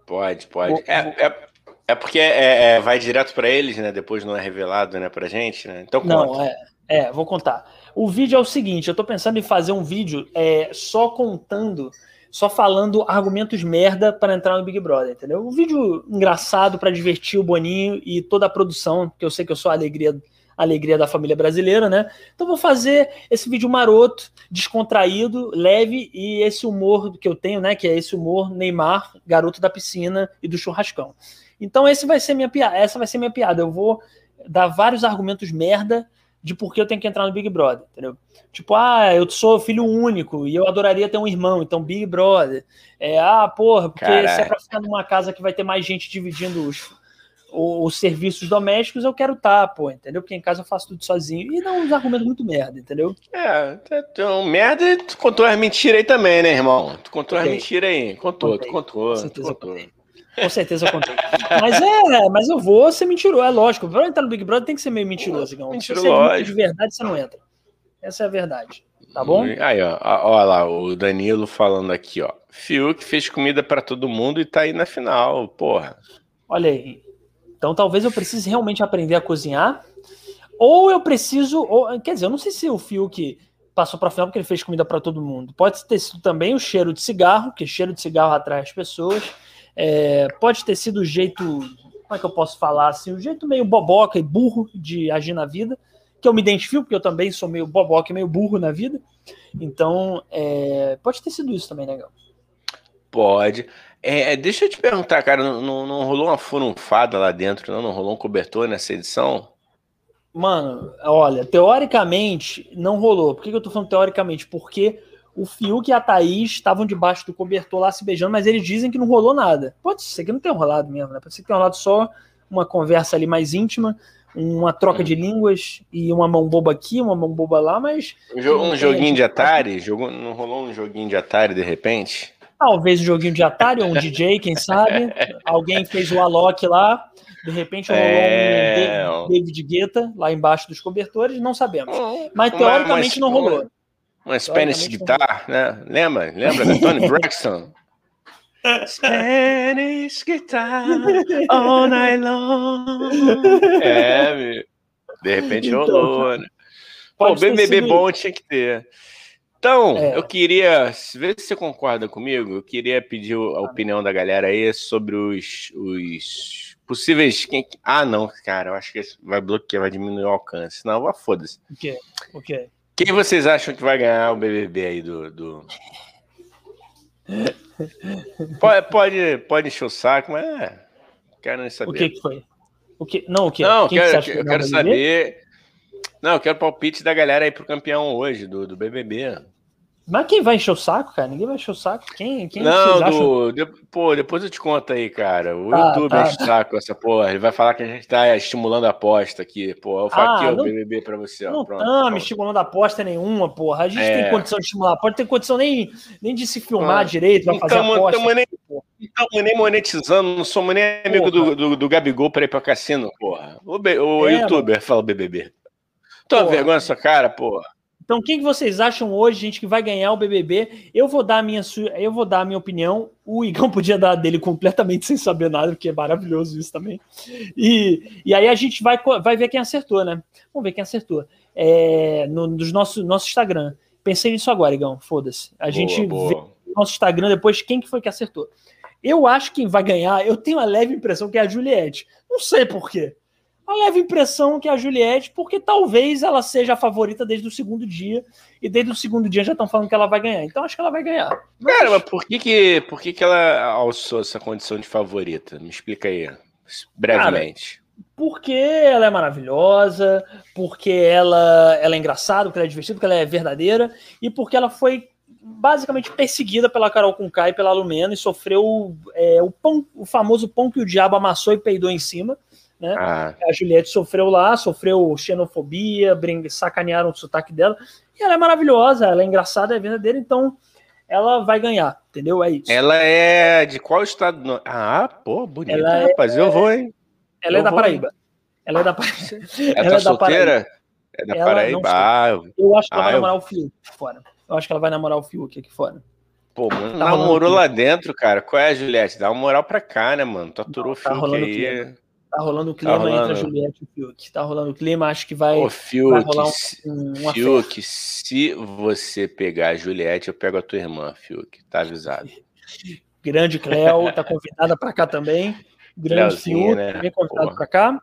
[SPEAKER 2] Pode, pode. Vou, é, vou... é, é, porque é, é vai direto para eles, né? Depois não é revelado, né, pra gente, né? Então conta.
[SPEAKER 1] Não, é, é, vou contar. O vídeo é o seguinte, eu tô pensando em fazer um vídeo é, só contando, só falando argumentos merda para entrar no Big Brother, entendeu? Um vídeo engraçado para divertir o Boninho e toda a produção, que eu sei que eu sou a alegria alegria da família brasileira, né? Então vou fazer esse vídeo maroto, descontraído, leve e esse humor que eu tenho, né? Que é esse humor Neymar, garoto da piscina e do churrascão. Então esse vai ser minha piada, essa vai ser minha piada. Eu vou dar vários argumentos merda de por que eu tenho que entrar no Big Brother, entendeu? Tipo, ah, eu sou filho único e eu adoraria ter um irmão, então Big Brother. É, ah, porra, porque Caraca. se é pra ficar numa casa que vai ter mais gente dividindo os, os serviços domésticos eu quero estar, tá, pô, entendeu? Porque em casa eu faço tudo sozinho. E dá uns argumentos muito merda, entendeu?
[SPEAKER 2] É, então, merda, tu contou as mentiras aí também, né, irmão? Tu contou contei. as mentiras aí. Contou, contei. tu contou. Com certeza contou.
[SPEAKER 1] eu contei. Com certeza eu contei. mas é, mas eu vou ser mentiroso, é lógico. Pra entrar no Big Brother tem que ser meio mentiroso, Igão. Se você é de verdade, você não entra. Essa é a verdade. Tá bom?
[SPEAKER 2] Aí, ó, ó lá, o Danilo falando aqui, ó. Fiuk fez comida para todo mundo e tá aí na final, porra.
[SPEAKER 1] Olha aí. Então talvez eu precise realmente aprender a cozinhar, ou eu preciso, ou, quer dizer, eu não sei se o Fiuk passou para final porque ele fez comida para todo mundo. Pode ter sido também o cheiro de cigarro, que cheiro de cigarro atrai as pessoas. É, pode ter sido o jeito, como é que eu posso falar assim, o jeito meio boboca e burro de agir na vida, que eu me identifico, porque eu também sou meio boboca e meio burro na vida. Então, é, pode ter sido isso também, legal.
[SPEAKER 2] Pode. É, deixa eu te perguntar, cara, não, não, não, rolou uma furunfada lá dentro, não? Não rolou um cobertor nessa edição?
[SPEAKER 1] Mano, olha, teoricamente não rolou. Por que, que eu tô falando teoricamente? Porque o Fiuk e a Thaís estavam debaixo do cobertor lá se beijando, mas eles dizem que não rolou nada. Pode ser que não tenha rolado mesmo, né? Pode ser que tenha rolado só uma conversa ali mais íntima, uma troca de línguas e uma mão boba aqui, uma mão boba lá, mas.
[SPEAKER 2] Um, um joguinho de Atari? Jogou, não rolou um joguinho de Atari de repente?
[SPEAKER 1] Talvez um joguinho de Atari ou um DJ, quem sabe. Alguém fez o Alok lá, de repente rolou é... um David Guetta lá embaixo dos cobertores, não sabemos. Mas teoricamente uma, não rolou.
[SPEAKER 2] Uma Spanish Guitar, né? Lembra? Lembra da Tony Braxton? Spanish guitar all night long. É, meu. De repente então, rolou, né? Pô, BBB bom tinha que ter. Então, é. eu queria ver se você concorda comigo. Eu queria pedir a opinião da galera aí sobre os, os possíveis. Quem... Ah, não, cara, eu acho que vai bloquear, vai diminuir o alcance. Não, vá foda-se.
[SPEAKER 1] O quê? O quê?
[SPEAKER 2] Quem vocês acham que vai ganhar o BBB aí do. do... pode, pode, pode encher o saco, mas é, quero nem saber.
[SPEAKER 1] O que, que foi? O que? Não, o que?
[SPEAKER 2] Não, Quem quero, que eu quero saber. Não, eu quero palpite da galera aí pro campeão hoje, do, do BBB.
[SPEAKER 1] Mas quem vai encher o saco, cara? Ninguém vai encher o saco. Quem, quem
[SPEAKER 2] não, do, de, pô, depois eu te conto aí, cara. O ah, YouTube tá. enche o saco essa porra. Ele vai falar que a gente tá estimulando a aposta aqui. Pô, eu falo ah, aqui, ó, o BBB pra você. Ó,
[SPEAKER 1] não estamos estimulando aposta nenhuma, porra. A gente é. tem condição de estimular. Pode ter condição nem, nem de se filmar ah, direito, vai fazer tamo, aposta. Tamo
[SPEAKER 2] nem, estamos nem monetizando, não somos nem amigo do, do, do, Gabigol pra ir pra cassino, porra. O, o é, youtuber mano. fala BBB. Toma vergonha essa cara, porra.
[SPEAKER 1] Então, quem que vocês acham hoje, gente, que vai ganhar o BBB? Eu vou dar a minha, eu vou dar minha opinião. O Igão podia dar dele completamente sem saber nada, porque é maravilhoso isso também. E, e aí a gente vai, vai ver quem acertou, né? Vamos ver quem acertou. É, no nos nosso, nosso Instagram. Pensei nisso agora, Igão. Foda-se. A boa, gente boa. vê no nosso Instagram depois quem que foi que acertou. Eu acho que quem vai ganhar, eu tenho a leve impressão que é a Juliette. Não sei por quê a leve impressão que a Juliette, porque talvez ela seja a favorita desde o segundo dia, e desde o segundo dia já estão falando que ela vai ganhar. Então acho que ela vai ganhar.
[SPEAKER 2] Mas... Cara, mas por que, que, por que, que ela alçou essa condição de favorita? Me explica aí, brevemente. Cara,
[SPEAKER 1] porque ela é maravilhosa, porque ela, ela é engraçada, porque ela é divertida, porque ela é verdadeira, e porque ela foi basicamente perseguida pela Carol Conká e pela Lumena e sofreu é, o, pão, o famoso pão que o diabo amassou e peidou em cima né? Ah. A Juliette sofreu lá, sofreu xenofobia, sacanearam o sotaque dela, e ela é maravilhosa, ela é engraçada, é verdadeira, então ela vai ganhar, entendeu? É isso.
[SPEAKER 2] Ela é de qual estado? Ah, pô, bonita, ela é- rapaz, é, eu vou, hein?
[SPEAKER 1] Ela é eu é da Paraíba. Ela é da Paraíba.
[SPEAKER 2] Ela, ela tá é solteira? É da Paraíba? Ah,
[SPEAKER 1] eu acho que ela ah, vai namorar eu... o Fiuk aqui fora. Eu acho que ela vai namorar o Fiuk aqui fora.
[SPEAKER 2] Pô, mano, tá namorou lá dentro, cara. Qual é a Juliette? Dá uma moral pra cá, né, mano? Taturou o tá Fiuk aí. Clima.
[SPEAKER 1] Tá rolando o clima tá rolando. entre a Juliette e o Fiuk. Tá rolando o clima, acho que vai, Ô,
[SPEAKER 2] Fiuk, vai rolar um, um Fiuk, se você pegar a Juliette, eu pego a tua irmã, Fiuk. Tá avisado.
[SPEAKER 1] Grande Cleo, tá convidada para cá também. Grande Fiuk, né? também convidado para cá.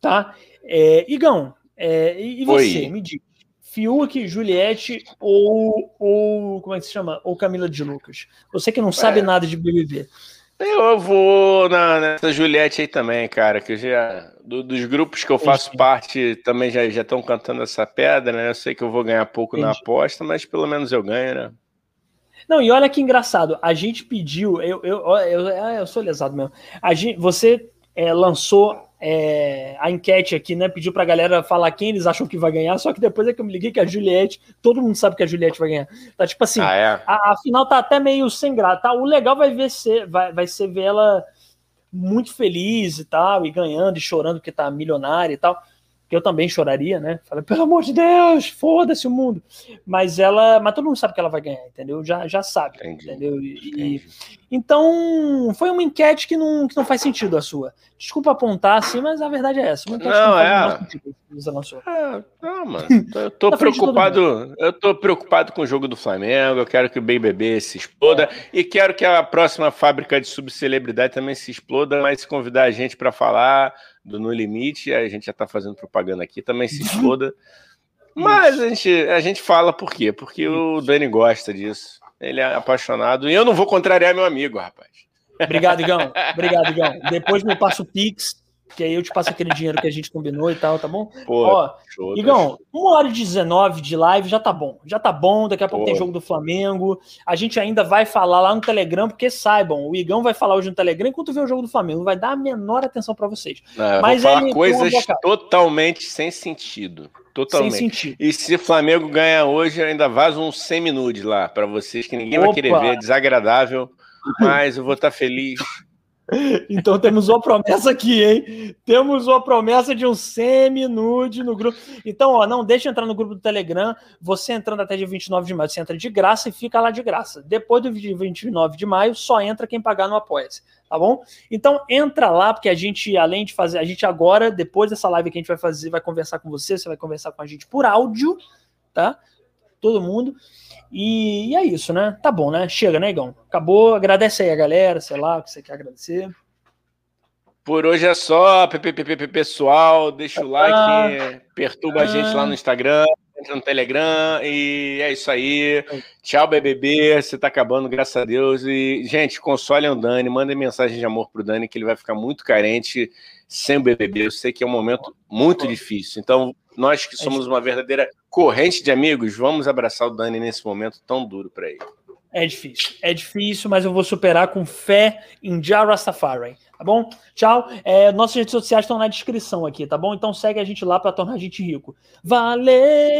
[SPEAKER 1] Tá? É, Igão, é, e você, Oi. me diga. Fiuk, Juliette ou, ou como é que se chama? Ou Camila de Lucas? Você que não sabe é. nada de BBB.
[SPEAKER 2] Eu vou na, nessa Juliette aí também, cara, que já do, dos grupos que eu faço Entendi. parte também já já estão cantando essa pedra, né? Eu sei que eu vou ganhar pouco Entendi. na aposta, mas pelo menos eu ganho, né?
[SPEAKER 1] Não, e olha que engraçado, a gente pediu, eu, eu, eu, eu sou lesado mesmo. A gente, você é, lançou é, a enquete aqui, né? Pediu pra galera falar quem eles acham que vai ganhar, só que depois é que eu me liguei que a Juliette, todo mundo sabe que a Juliette vai ganhar. Tá tipo assim, ah, é? a, a, final tá até meio sem graça. Tá? O legal vai ver ser, vai, vai ser ver ela muito feliz e tal, e ganhando e chorando porque tá milionária e tal que eu também choraria, né? Falei, pelo amor de Deus, foda-se o mundo. Mas ela, mas todo mundo sabe que ela vai ganhar, entendeu? Já, já sabe, Entendi. entendeu? E, e, então, foi uma enquete que não, que não faz sentido a sua. Desculpa apontar assim, mas a verdade é essa. Uma
[SPEAKER 2] enquete não, não é. Sentido. É, não, mano. Eu tô preocupado, eu tô preocupado com o jogo do Flamengo, eu quero que o BBB se exploda é. e quero que a próxima fábrica de subcelebridade também se exploda, mas se convidar a gente para falar do No Limite, a gente já está fazendo propaganda aqui, também se exploda. Mas a gente, a gente fala por quê? Porque o Dani gosta disso. Ele é apaixonado. E eu não vou contrariar meu amigo, rapaz.
[SPEAKER 1] Obrigado, Igão. Obrigado, Igão. Depois me passa o Pix que aí eu te passo aquele dinheiro que a gente combinou e tal, tá bom? Pô, Ó, show, Igão, uma hora e 19 de live já tá bom. Já tá bom, daqui a pouco Pô. tem jogo do Flamengo. A gente ainda vai falar lá no Telegram, porque saibam, o Igão vai falar hoje no Telegram enquanto vê o jogo do Flamengo. Não vai dar a menor atenção para vocês.
[SPEAKER 2] Não, Mas vou falar coisas totalmente sem sentido. Totalmente. Sem sentido. E se o Flamengo ganha hoje, ainda vaza um semi-nude lá para vocês, que ninguém Opa. vai querer ver, é desagradável. Mas eu vou estar tá feliz
[SPEAKER 1] Então temos uma promessa aqui, hein? Temos uma promessa de um semi-nude no grupo. Então, ó, não deixa entrar no grupo do Telegram. Você entrando até dia 29 de maio, você entra de graça e fica lá de graça. Depois do dia 29 de maio, só entra quem pagar no Apoia-se, tá bom? Então entra lá, porque a gente, além de fazer, a gente agora, depois dessa live que a gente vai fazer, vai conversar com você, você vai conversar com a gente por áudio, tá? Todo mundo. E, e, é isso, né? Tá bom, né? Chega, né, Igão? Acabou. Agradece aí a galera, sei lá, o que você quer agradecer.
[SPEAKER 2] Por hoje é só, pessoal. Deixa o like, perturba ah, a gente lá no Instagram, entra no Telegram e é isso aí. Tchau, BBB. Você tá acabando, graças a Deus. E, gente, consolem o Dani, mandem mensagem de amor pro Dani, que ele vai ficar muito carente sem o BBB. Eu sei que é um momento muito difícil. Então, nós que somos uma verdadeira corrente de amigos, vamos abraçar o Dani nesse momento tão duro para ele.
[SPEAKER 1] É difícil, é difícil, mas eu vou superar com fé em Jah Rastafari, tá bom? Tchau. É, nossas redes sociais estão na descrição aqui, tá bom? Então segue a gente lá para tornar a gente rico. Valeu!